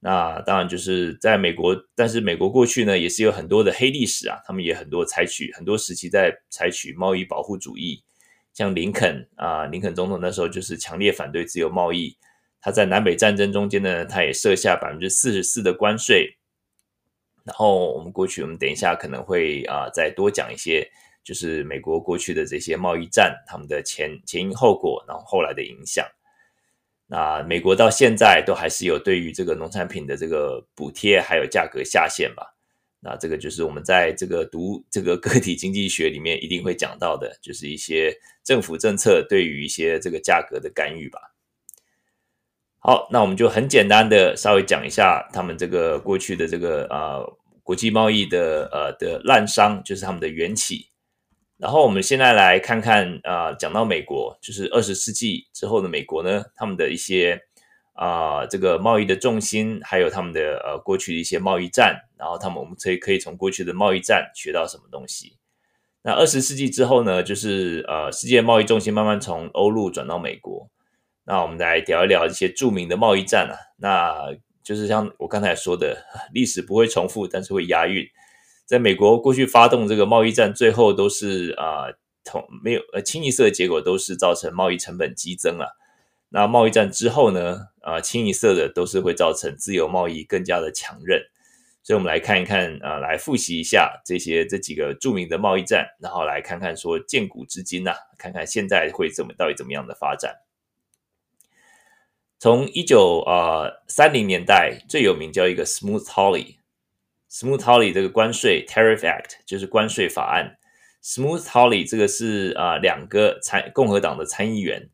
那当然就是在美国，但是美国过去呢也是有很多的黑历史啊，他们也很多采取很多时期在采取贸易保护主义，像林肯啊，林肯总统那时候就是强烈反对自由贸易，他在南北战争中间呢，他也设下百分之四十四的关税，然后我们过去我们等一下可能会啊再多讲一些，就是美国过去的这些贸易战，他们的前前因后果，然后后来的影响。那美国到现在都还是有对于这个农产品的这个补贴，还有价格下限吧？那这个就是我们在这个读这个个体经济学里面一定会讲到的，就是一些政府政策对于一些这个价格的干预吧。好，那我们就很简单的稍微讲一下他们这个过去的这个呃国际贸易的呃的滥觴，就是他们的缘起。然后我们现在来看看，啊，讲到美国，就是二十世纪之后的美国呢，他们的一些啊，这个贸易的重心，还有他们的呃过去的一些贸易战，然后他们我们可以可以从过去的贸易战学到什么东西。那二十世纪之后呢，就是呃世界贸易重心慢慢从欧陆转到美国。那我们来聊一聊一些著名的贸易战啊，那就是像我刚才说的，历史不会重复，但是会押韵。在美国过去发动这个贸易战，最后都是啊同没有呃清一色的结果，都是造成贸易成本激增了。那贸易战之后呢，啊清一色的都是会造成自由贸易更加的强韧。所以，我们来看一看啊，来复习一下这些这几个著名的贸易战，然后来看看说建古至今呐，看看现在会怎么到底怎么样的发展。从一九啊三零年代最有名叫一个 Smooth Holly Smoot-Hawley。Smoot-Hawley 这个关税 Tariff Act 就是关税法案。Smoot-Hawley 这个是啊、两个参共和党的参议员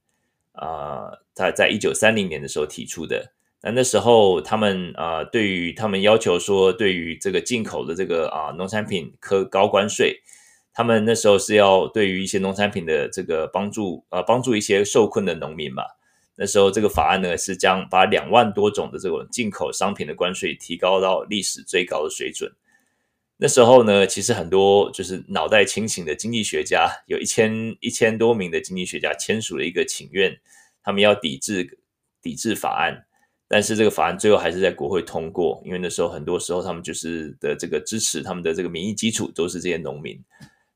啊，他、在一九三零年的时候提出的。那那时候他们啊、对于他们要求说，对于这个进口的这个啊、农产品科高关税，他们那时候是要对于一些农产品的这个帮助啊、呃，帮助一些受困的农民嘛。那时候，这个法案呢是将把两万多种的这种进口商品的关税提高到历史最高的水准。那时候呢，其实很多就是脑袋清醒的经济学家，有一千一千多名的经济学家签署了一个请愿，他们要抵制抵制法案。但是这个法案最后还是在国会通过，因为那时候很多时候他们就是的这个支持他们的这个民意基础都是这些农民。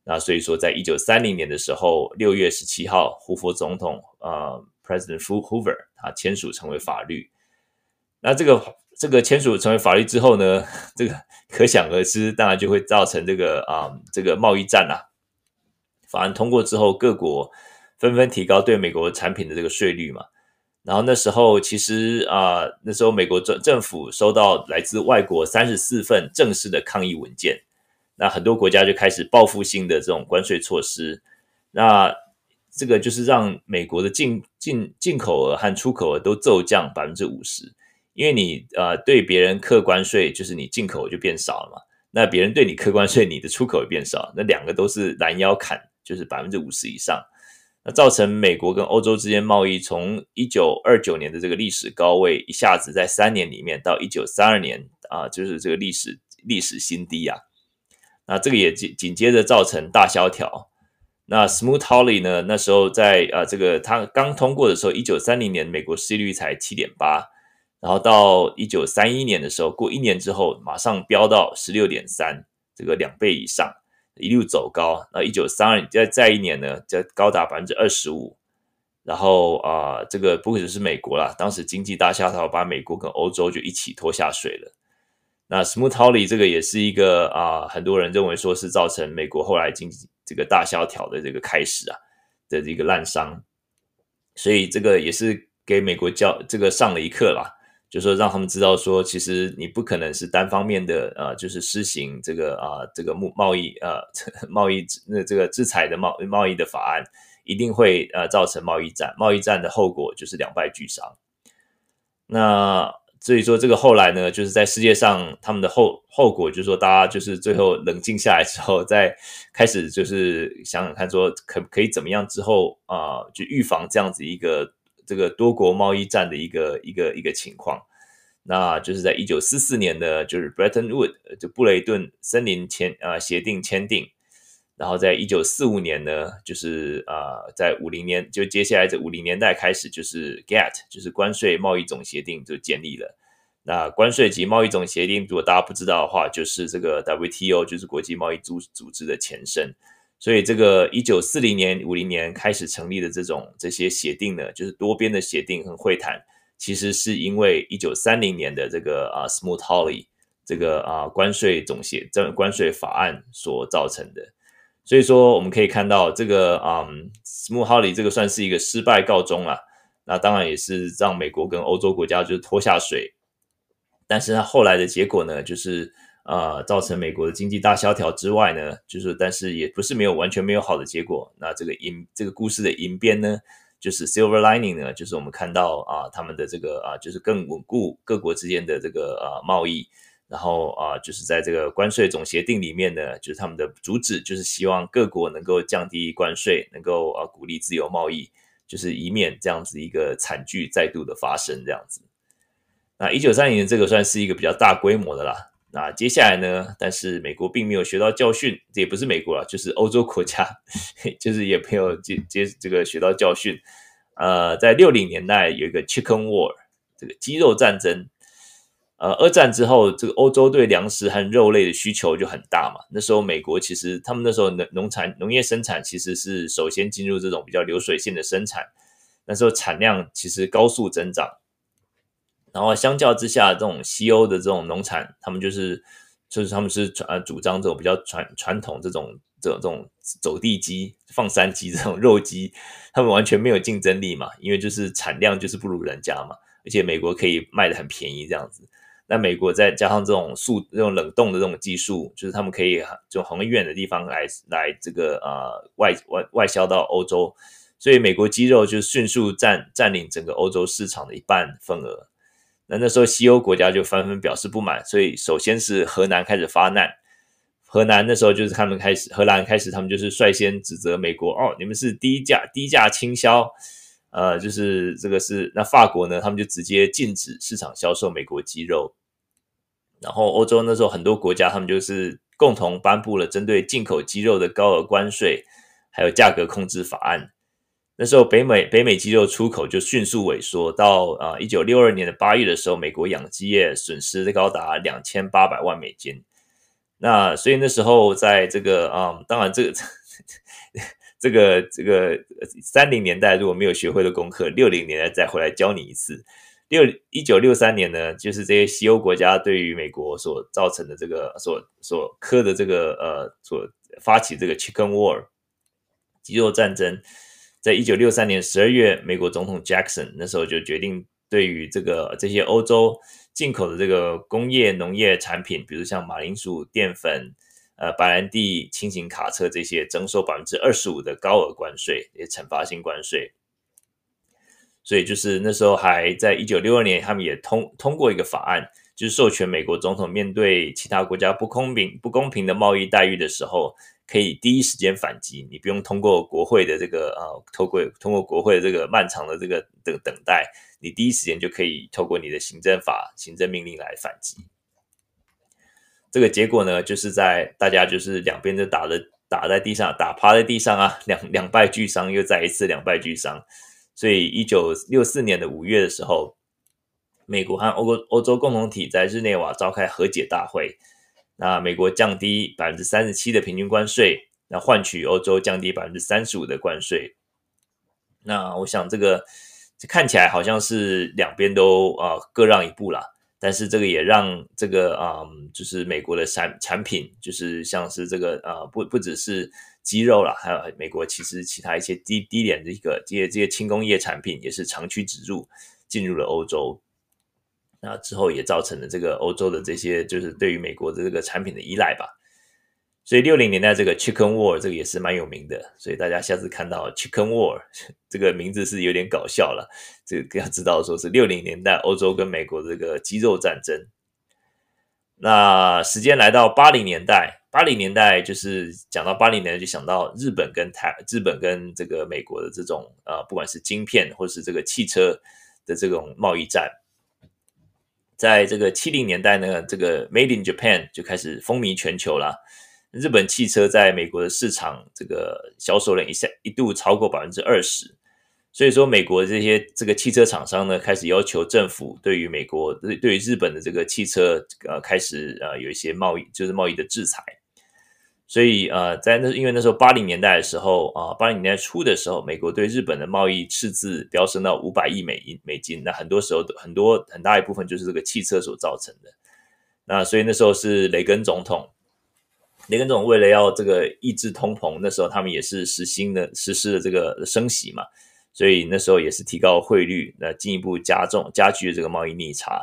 那所以说，在一九三零年的时候，六月十七号，胡佛总统啊。President Fu Hoover 啊签署成为法律，那这个这个签署成为法律之后呢，这个可想而知，当然就会造成这个啊、这个贸易战啊。法案通过之后，各国纷纷提高对美国产品的这个税率嘛。然后那时候其实啊，那时候美国政政府收到来自外国三十四份正式的抗议文件，那很多国家就开始报复性的这种关税措施，那。这个就是让美国的进进进口额和出口额都骤降百分之五十，因为你呃对别人课关税，就是你进口就变少了嘛。那别人对你课关税，你的出口也变少，那两个都是拦腰砍，就是百分之五十以上。那造成美国跟欧洲之间贸易从一九二九年的这个历史高位，一下子在三年里面到一九三二年啊，就是这个历史历史新低啊。那这个也紧紧接着造成大萧条。那 Smoot-Hawley 呢？那时候在啊，这个他刚通过的时候，一九三零年美国失业率才七点八，然后到一九三一年的时候，过一年之后，马上飙到十六点三，这个两倍以上，一路走高。那一九三二再再一年呢，就高达百分之二十五。然后啊，这个不只是美国啦，当时经济大萧条把美国跟欧洲就一起拖下水了。那 Smoot-Hawley 这个也是一个啊，很多人认为说是造成美国后来经济。这个大萧条的这个开始啊的这个滥觴，所以这个也是给美国教这个上了一课啦，就说让他们知道说，其实你不可能是单方面的啊、就是施行这个啊这个贸贸易啊贸易那这个制裁的贸贸易的法案，一定会呃造成贸易战，贸易战的后果就是两败俱伤。那。所以说，这个后来呢，就是在世界上，他们的后后果，就是说，大家就是最后冷静下来之后，再开始就是想想看，说可可以怎么样之后啊、就预防这样子一个这个多国贸易战的一个一个一个情况。那就是在一九四四年的，就是 Bretton Wood 就布雷顿森林签啊协定签订。然后在一九四五年呢，就是啊、在五零年就接下来这五零年代开始，就是 GATT，就是关税贸易总协定就建立了。那关税及贸易总协定，如果大家不知道的话，就是这个 WTO，就是国际贸易组组织的前身。所以，这个一九四零年、五零年开始成立的这种这些协定呢，就是多边的协定和会谈，其实是因为一九三零年的这个啊 Smoot-Hawley 这个啊关税总协这关税法案所造成的。所以说，我们可以看到这个啊 Smoot-Hawley 这个算是一个失败告终啊。那当然也是让美国跟欧洲国家就是拖下水。但是它后来的结果呢，就是呃，造成美国的经济大萧条之外呢，就是但是也不是没有完全没有好的结果。那这个银这个故事的银边呢，就是 silver lining 呢，就是我们看到啊，他们的这个啊，就是更稳固各国之间的这个啊贸易，然后啊，就是在这个关税总协定里面呢，就是他们的主旨就是希望各国能够降低关税，能够啊鼓励自由贸易，就是以免这样子一个惨剧再度的发生这样子。那一九三零年这个算是一个比较大规模的啦。那接下来呢？但是美国并没有学到教训，这也不是美国啦，就是欧洲国家，就是也没有接接这个学到教训。呃，在六零年代有一个 Chicken War，这个鸡肉战争。呃，二战之后，这个欧洲对粮食和肉类的需求就很大嘛。那时候美国其实他们那时候农农产农业生产其实是首先进入这种比较流水线的生产，那时候产量其实高速增长。然后相较之下，这种西欧的这种农产，他们就是就是他们是传主张这种比较传传统这种这种这种走地鸡、放山鸡这种肉鸡，他们完全没有竞争力嘛，因为就是产量就是不如人家嘛，而且美国可以卖的很便宜这样子。那美国再加上这种速这种冷冻的这种技术，就是他们可以就很远的地方来来这个呃外外外销到欧洲，所以美国鸡肉就迅速占占领整个欧洲市场的一半份额。那那时候西欧国家就纷纷表示不满，所以首先是荷兰开始发难。荷兰那时候就是他们开始，荷兰开始他们就是率先指责美国哦，你们是低价低价倾销，呃，就是这个是那法国呢，他们就直接禁止市场销售美国鸡肉。然后欧洲那时候很多国家他们就是共同颁布了针对进口鸡肉的高额关税，还有价格控制法案。那时候，北美北美鸡肉出口就迅速萎缩，到啊一九六二年的八月的时候，美国养鸡业损失高达两千八百万美金。那所以那时候，在这个啊、嗯，当然这个这个这个三零年代如果没有学会的功课，六零年代再回来教你一次。六一九六三年呢，就是这些西欧国家对于美国所造成的这个所所科的这个呃所发起这个 Chicken War 鸡肉战争。在一九六三年十二月，美国总统 Jackson 那时候就决定，对于这个这些欧洲进口的这个工业农业产品，比如像马铃薯、淀粉、呃白兰地、轻型卡车这些，征收百分之二十五的高额关税，也惩罚性关税。所以就是那时候还在一九六二年，他们也通通过一个法案，就是授权美国总统面对其他国家不公平不公平的贸易待遇的时候。可以第一时间反击，你不用通过国会的这个啊，透过通过国会的这个漫长的这个等等待，你第一时间就可以透过你的行政法、行政命令来反击。这个结果呢，就是在大家就是两边都打的打在地上，打趴在地上啊，两两败俱伤，又再一次两败俱伤。所以，一九六四年的五月的时候，美国和欧欧欧洲共同体在日内瓦召开和解大会。那美国降低百分之三十七的平均关税，那换取欧洲降低百分之三十五的关税。那我想这个这看起来好像是两边都啊、各让一步啦，但是这个也让这个啊、就是美国的产产品，就是像是这个啊、不不只是鸡肉啦，还有美国其实其他一些低低廉的一个这些这些轻工业产品也是长驱直入进入了欧洲。那之后也造成了这个欧洲的这些就是对于美国的这个产品的依赖吧。所以六零年代这个 Chicken War 这个也是蛮有名的，所以大家下次看到 Chicken War 这个名字是有点搞笑了。这个要知道说是六零年代欧洲跟美国这个鸡肉战争。那时间来到八零年代，八零年代就是讲到八零年代就想到日本跟台日本跟这个美国的这种呃，不管是晶片或是这个汽车的这种贸易战。在这个七零年代呢，这个 Made in Japan 就开始风靡全球了。日本汽车在美国的市场这个销售量一下一度超过百分之二十。所以说，美国这些这个汽车厂商呢，开始要求政府对于美国对对于日本的这个汽车呃开始呃有一些贸易就是贸易的制裁。所以呃，在那因为那时候八零年代的时候啊，八零年代初的时候，美国对日本的贸易赤字飙升到五百亿美美金，那很多时候很多很大一部分就是这个汽车所造成的。那所以那时候是雷根总统，雷根总统为了要这个抑制通膨，那时候他们也是实行的实施了这个升息嘛，所以那时候也是提高汇率，那进一步加重加剧了这个贸易逆差。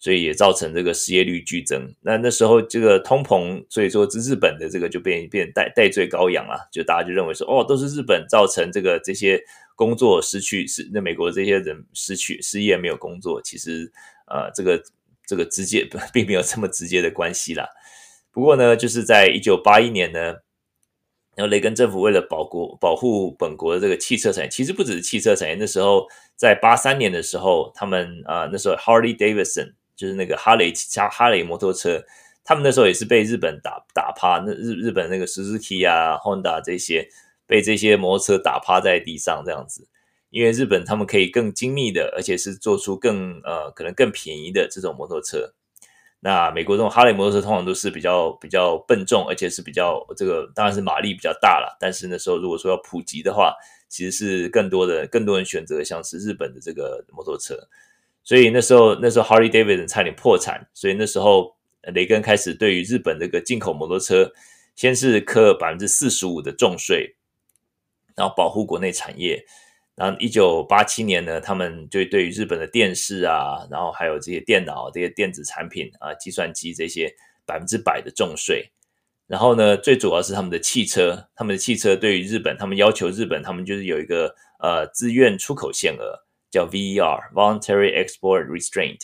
所以也造成这个失业率剧增。那那时候这个通膨，所以说日本的这个就变变代代罪羔羊啊，就大家就认为说，哦，都是日本造成这个这些工作失去，是那美国这些人失去失业没有工作。其实呃，这个这个直接 并没有这么直接的关系啦。不过呢，就是在一九八一年呢，然后雷根政府为了保国保护本国的这个汽车产业，其实不只是汽车产业，那时候在八三年的时候，他们啊、呃、那时候 Harley Davidson。就是那个哈雷加哈雷摩托车，他们那时候也是被日本打打趴。那日日本那个 Suzuki 啊、Honda 这些被这些摩托车打趴在地上这样子。因为日本他们可以更精密的，而且是做出更呃可能更便宜的这种摩托车。那美国这种哈雷摩托车通常都是比较比较笨重，而且是比较这个当然是马力比较大了。但是那时候如果说要普及的话，其实是更多的更多人选择像是日本的这个摩托车。所以那时候，那时候 Harley Davidson 差点破产。所以那时候，雷根开始对于日本这个进口摩托车，先是课百分之四十五的重税，然后保护国内产业。然后一九八七年呢，他们就对于日本的电视啊，然后还有这些电脑、这些电子产品啊、计算机这些百分之百的重税。然后呢，最主要是他们的汽车，他们的汽车对于日本，他们要求日本，他们就是有一个呃自愿出口限额。叫 VER（Voluntary Export Restraint），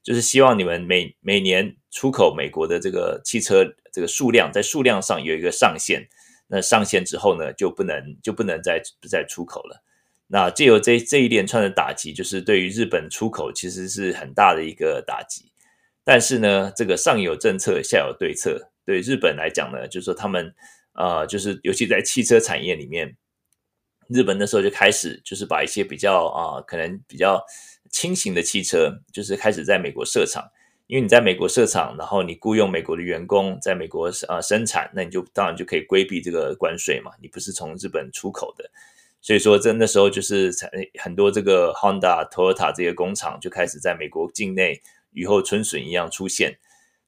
就是希望你们每每年出口美国的这个汽车这个数量，在数量上有一个上限。那上限之后呢，就不能就不能再不再出口了。那借由这这一连串的打击，就是对于日本出口其实是很大的一个打击。但是呢，这个上有政策，下有对策。对日本来讲呢，就是说他们呃，就是尤其在汽车产业里面。日本那时候就开始，就是把一些比较啊、可能比较轻型的汽车，就是开始在美国设厂。因为你在美国设厂，然后你雇佣美国的员工在美国啊、生产，那你就当然就可以规避这个关税嘛。你不是从日本出口的，所以说在那时候就是很多这个 Honda、Toyota 这些工厂就开始在美国境内雨后春笋一样出现。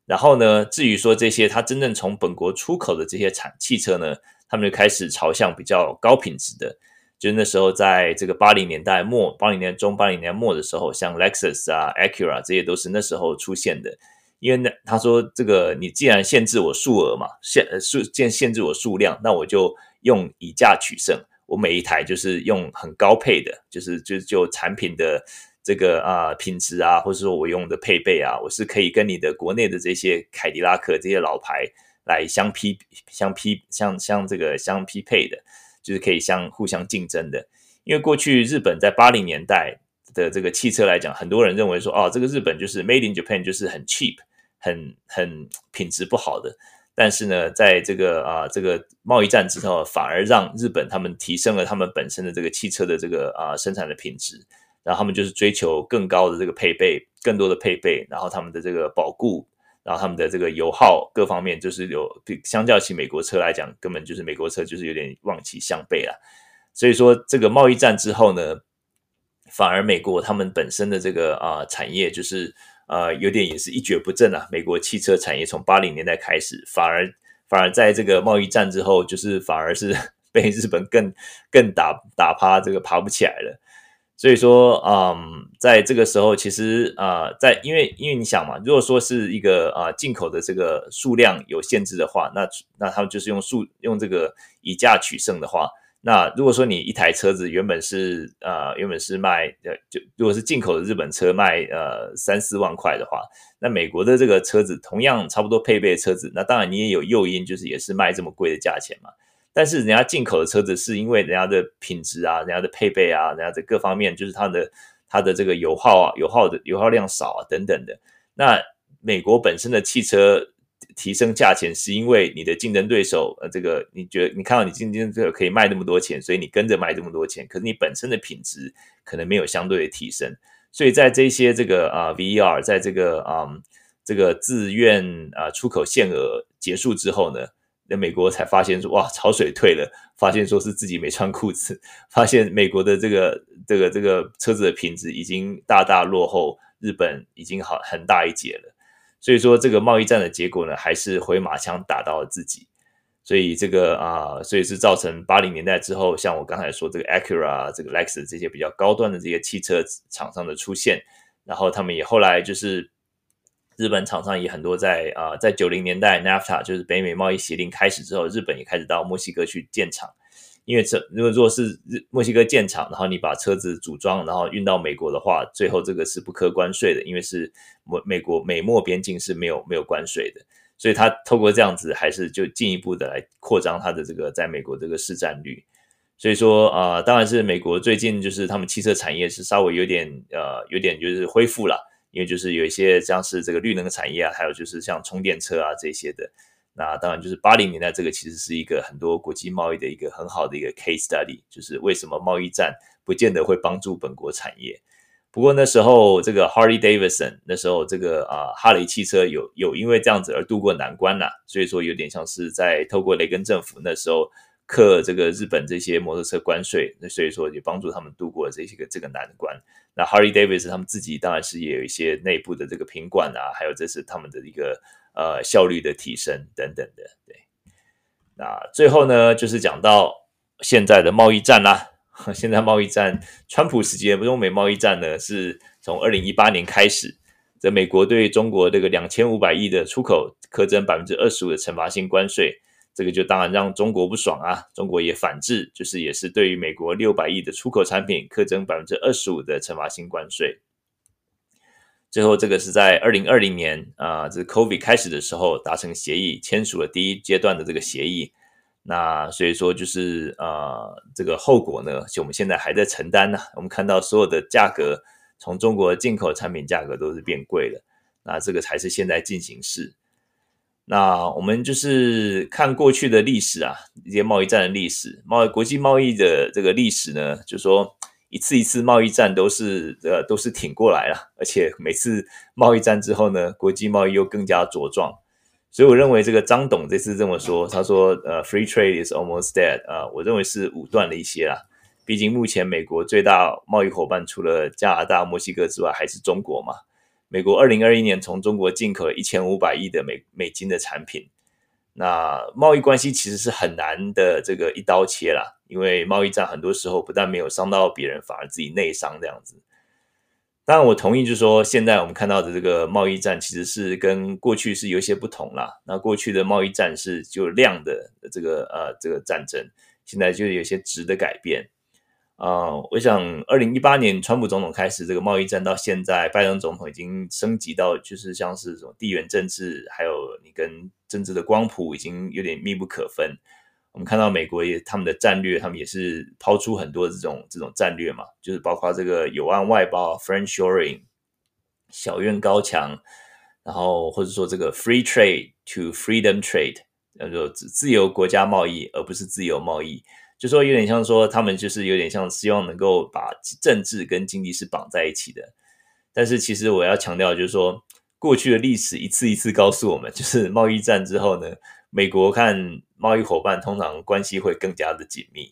然后呢，至于说这些它真正从本国出口的这些产汽车呢，他们就开始朝向比较高品质的。就那时候，在这个八零年代末、八零年中、八零年末的时候，像 Lexus 啊、Acura 这些都是那时候出现的。因为那他说，这个你既然限制我数额嘛，限数限限制我数量，那我就用以价取胜。我每一台就是用很高配的，就是就就产品的这个啊品质啊，或者说我用的配备啊，我是可以跟你的国内的这些凯迪拉克这些老牌来相匹相匹相相这个相匹配的。就是可以相互相竞争的，因为过去日本在八零年代的这个汽车来讲，很多人认为说，哦，这个日本就是 Made in Japan，就是很 cheap，很很品质不好的。但是呢，在这个啊这个贸易战之后，反而让日本他们提升了他们本身的这个汽车的这个啊生产的品质，然后他们就是追求更高的这个配备，更多的配备，然后他们的这个保固。然后他们的这个油耗各方面，就是有比相较起美国车来讲，根本就是美国车就是有点望其项背了。所以说，这个贸易战之后呢，反而美国他们本身的这个啊、产业就是呃有点也是一蹶不振啊。美国汽车产业从八零年代开始，反而反而在这个贸易战之后，就是反而是 被日本更更打打趴，这个爬不起来了。所以说，嗯，在这个时候，其实啊、呃，在因为因为你想嘛，如果说是一个啊、进口的这个数量有限制的话，那那他们就是用数用这个以价取胜的话，那如果说你一台车子原本是呃原本是卖呃就如果是进口的日本车卖呃三四万块的话，那美国的这个车子同样差不多配备的车子，那当然你也有诱因，就是也是卖这么贵的价钱嘛。但是人家进口的车子是因为人家的品质啊，人家的配备啊，人家的各方面，就是它的它的这个油耗啊，油耗的油耗量少啊等等的。那美国本身的汽车提升价钱，是因为你的竞争对手，呃，这个你觉得你看到你竞争对手可以卖那么多钱，所以你跟着卖这么多钱，可是你本身的品质可能没有相对的提升。所以在这些这个啊 VER，在这个啊这个自愿啊出口限额结束之后呢，那美国才发现说哇潮水退了，发现说是自己没穿裤子，发现美国的这个这个这个车子的品质已经大大落后日本，已经好很大一截了。所以说这个贸易战的结果呢，还是回马枪打到了自己。所以这个啊，所以是造成八零年代之后，像我刚才说这个 Acura、这个 Lexus 这些比较高端的这些汽车厂商的出现，然后他们也后来就是日本厂商也很多在啊，在九零年代 NAFTA 就是北美贸易协定开始之后，日本也开始到墨西哥去建厂，因为这如果如果是墨西哥建厂，然后你把车子组装，然后运到美国的话，最后这个是不课关税的，因为是美美国美墨边境是没有没有关税的。所以他透过这样子，还是就进一步的来扩张他的这个在美国这个市占率。所以说啊、呃，当然是美国最近就是他们汽车产业是稍微有点呃有点就是恢复了，因为就是有一些像是这个绿能产业啊，还有就是像充电车啊这些的。那当然就是八零年代这个其实是一个很多国际贸易的一个很好的一个 case study，就是为什么贸易战不见得会帮助本国产业。不过那时候，这个 Harley Davidson 那时候这个啊哈雷汽车有有因为这样子而渡过难关了，所以说有点像是在透过雷根政府那时候克这个日本这些摩托车关税，那所以说也帮助他们度过了这些个这个难关。那 Harley Davidson 他们自己当然是也有一些内部的这个品管啊，还有这是他们的一个呃效率的提升等等的。对，那最后呢就是讲到现在的贸易战啦。现在贸易战，川普时期的中美贸易战呢，是从二零一八年开始，这美国对中国这个两千五百亿的出口课征百分之二十五的惩罚性关税，这个就当然让中国不爽啊。中国也反制，就是也是对于美国六百亿的出口产品课征百分之二十五的惩罚性关税。最后，这个是在二零二零年啊，这 COVID 开始的时候达成协议，签署了第一阶段的这个协议。那所以说就是呃，这个后果呢，就我们现在还在承担呢。我们看到所有的价格，从中国进口产品价格都是变贵了。那这个才是现在进行式。那我们就是看过去的历史啊，一些贸易战的历史，贸易国际贸易的这个历史呢，就说一次一次贸易战都是呃都是挺过来了，而且每次贸易战之后呢，国际贸易又更加茁壮。所以我认为这个张董这次这么说，他说呃，free trade is almost dead 啊，我认为是武断了一些啦。毕竟目前美国最大贸易伙伴除了加拿大、墨西哥之外，还是中国嘛。美国二零二一年从中国进口了一千五百亿的美美金的产品，那贸易关系其实是很难的这个一刀切啦，因为贸易战很多时候不但没有伤到别人，反而自己内伤这样子。当然，我同意，就是说，现在我们看到的这个贸易战，其实是跟过去是有些不同啦。那过去的贸易战是就量的这个呃这个战争，现在就有些质的改变啊、我想，二零一八年川普总统开始这个贸易战，到现在拜登总统已经升级到就是像是什么地缘政治，还有你跟政治的光谱已经有点密不可分。我们看到美国也他们的战略，他们也是抛出很多这种这种战略嘛，就是包括这个友岸外包 （friendshoring）、小院高墙，然后或者说这个 free trade to freedom trade，叫做自自由国家贸易，而不是自由贸易，就说有点像说他们就是有点像希望能够把政治跟经济是绑在一起的。但是其实我要强调就是说，过去的历史一次一次告诉我们，就是贸易战之后呢，美国看。贸易伙伴通常关系会更加的紧密，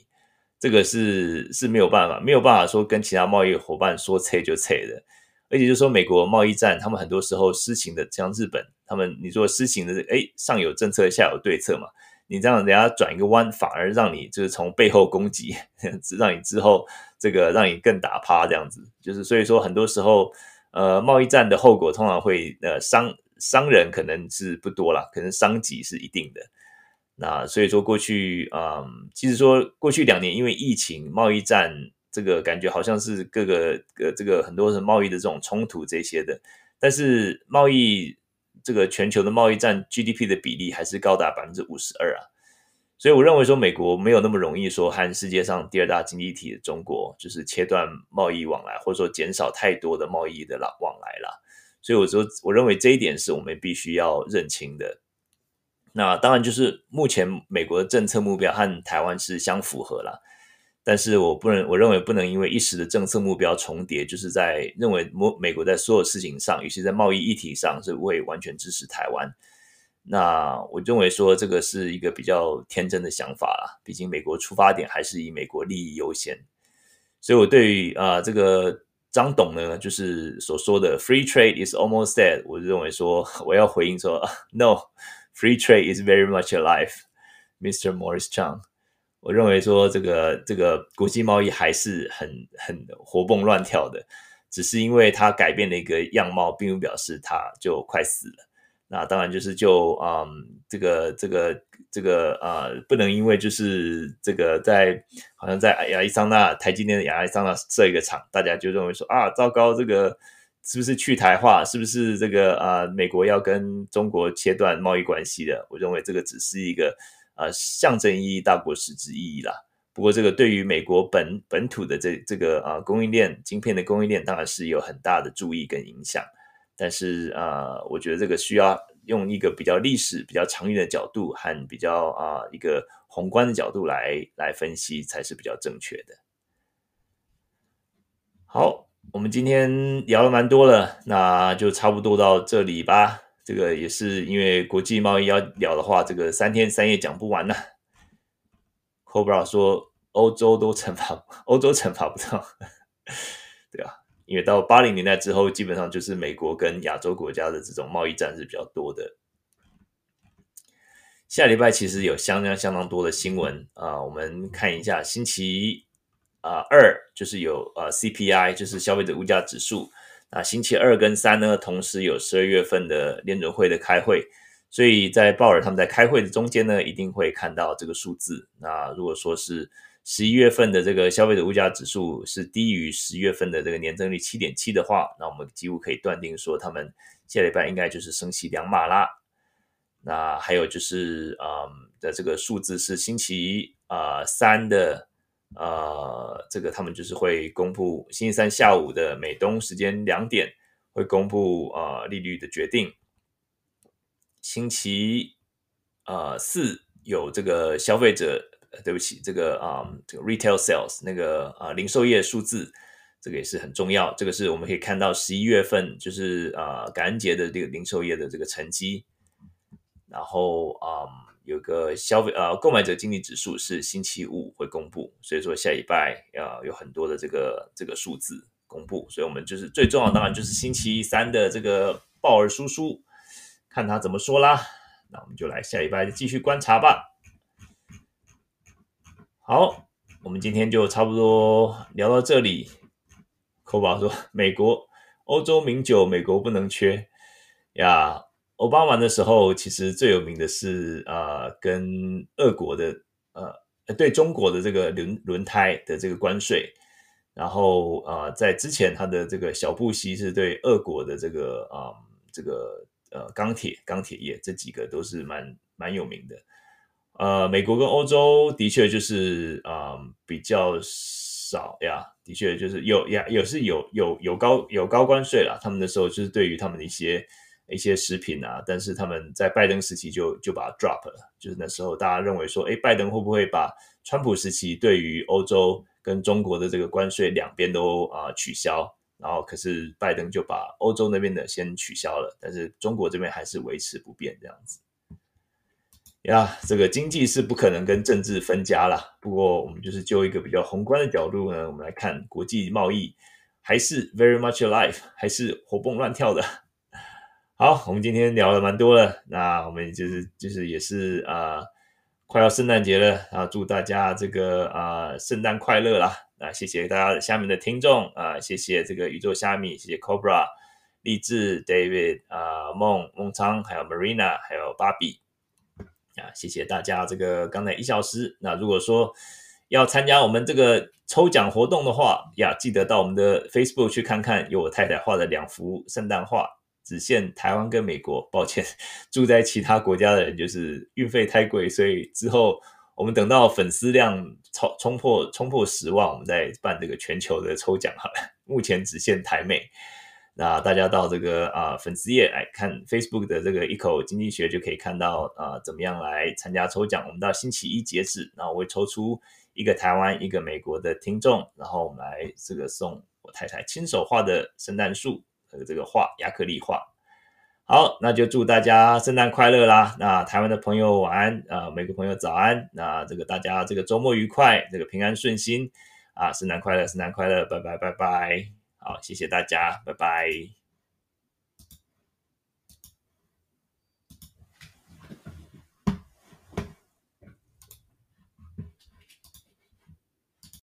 这个是是没有办法，没有办法说跟其他贸易伙伴说撤就撤的。而且就是说，美国贸易战，他们很多时候施行的，像日本，他们你说施行的，哎，上有政策，下有对策嘛。你这样人家转一个弯，反而让你就是从背后攻击，让你之后这个让你更打趴这样子。就是所以说，很多时候，呃，贸易战的后果通常会呃伤伤人，可能是不多啦，可能伤己是一定的。那所以说过去，嗯，其实说过去两年因为疫情、贸易战，这个感觉好像是各个呃这个很多的贸易的这种冲突这些的，但是贸易这个全球的贸易占 GDP 的比例还是高达百分之五十二啊，所以我认为说美国没有那么容易说和世界上第二大经济体的中国就是切断贸易往来，或者说减少太多的贸易的往来啦，所以我说我认为这一点是我们必须要认清的。那当然就是目前美国的政策目标和台湾是相符合了，但是我不能，我认为不能因为一时的政策目标重叠，就是在认为美国在所有事情上，尤其在贸易议题上是会完全支持台湾。那我认为说这个是一个比较天真的想法啦，毕竟美国出发点还是以美国利益优先，所以我对于啊、这个张董呢，就是所说的 “free trade is almost dead”，我认为说我要回应说 “no”。Free trade is very much alive, Mr. Morris Chang。我认为说这个这个国际贸易还是很很活蹦乱跳的，只是因为它改变了一个样貌，并不表示它就快死了。那当然就是就嗯这个这个这个呃不能因为就是这个在好像在亚利桑那台积电的亚利桑那设一个厂，大家就认为说啊糟糕这个。是不是去台化？是不是这个啊、美国要跟中国切断贸易关系的？我认为这个只是一个啊、象征意义大过实质意义啦。不过这个对于美国本本土的这这个啊、供应链晶片的供应链当然是有很大的注意跟影响。但是啊、我觉得这个需要用一个比较历史、比较长远的角度和比较啊、一个宏观的角度来来分析才是比较正确的。好。我们今天聊了蛮多了，那就差不多到这里吧。这个也是因为国际贸易要聊的话，这个三天三夜讲不完呢。Cobra 说欧洲都惩罚，欧洲惩罚不到，对啊，因为到八零年代之后，基本上就是美国跟亚洲国家的这种贸易战是比较多的。下礼拜其实有相当相当多的新闻啊，我们看一下星期。啊，二就是有呃 CPI，就是消费者物价指数。那星期二跟三呢，同时有十二月份的联准会的开会，所以在鲍尔他们在开会的中间呢，一定会看到这个数字。那如果说是十一月份的这个消费者物价指数是低于十月份的这个年增率七点七的话，那我们几乎可以断定说，他们下礼拜应该就是升息两码啦。那还有就是，嗯的这个数字是星期啊、呃、三的。呃，这个他们就是会公布星期三下午的美东时间两点会公布呃利率的决定。星期呃四有这个消费者，对不起，这个啊、这个 retail sales 那个啊、呃、零售业数字，这个也是很重要。这个是我们可以看到十一月份就是啊、呃、感恩节的这个零售业的这个成绩。然后啊。有个消费呃购买者经理指数是星期五会公布，所以说下礼拜要有很多的这个这个数字公布，所以我们就是最重要当然就是星期三的这个鲍尔叔叔，看他怎么说啦。那我们就来下礼拜继续观察吧。好，我们今天就差不多聊到这里。扣宝说，美国欧洲名酒，美国不能缺呀。欧巴马的时候，其实最有名的是啊、跟俄国的呃，对中国的这个轮轮胎的这个关税，然后啊、呃，在之前他的这个小布希是对俄国的这个啊、这个呃钢铁钢铁业这几个都是蛮蛮有名的。呃，美国跟欧洲的确就是啊、比较少呀，的确就是有呀，有是有有有高有高关税啦。他们的时候就是对于他们的一些。一些食品啊，但是他们在拜登时期就就把它 drop 了，就是那时候大家认为说，诶，拜登会不会把川普时期对于欧洲跟中国的这个关税两边都啊、取消，然后可是拜登就把欧洲那边的先取消了，但是中国这边还是维持不变这样子。呀，这个经济是不可能跟政治分家啦，不过我们就是就一个比较宏观的角度呢，我们来看国际贸易还是 very much alive，还是活蹦乱跳的。好，我们今天聊了蛮多了，那我们就是就是也是啊、快要圣诞节了啊，祝大家这个啊、圣诞快乐啦！啊，谢谢大家下面的听众啊，谢谢这个宇宙虾米，谢谢 Cobra、励志、David 啊、梦梦昌，还有 Marina，还有芭比啊，谢谢大家这个刚才一小时。那如果说要参加我们这个抽奖活动的话呀，记得到我们的 Facebook 去看看，有我太太画的两幅圣诞画。只限台湾跟美国，抱歉，住在其他国家的人就是运费太贵，所以之后我们等到粉丝量超冲破冲破十万，我们再办这个全球的抽奖好了。目前只限台美，那大家到这个啊、粉丝页来看 Facebook 的这个一口经济学，就可以看到啊、怎么样来参加抽奖。我们到星期一截止，然后我会抽出一个台湾、一个美国的听众，然后我们来这个送我太太亲手画的圣诞树和这个画亚克力画。好，那就祝大家圣诞快乐啦！那台湾的朋友晚安啊、美国朋友早安。那这个大家这个周末愉快，这个平安顺心啊，圣诞快乐，圣诞快乐，拜拜拜拜。好，谢谢大家，拜拜。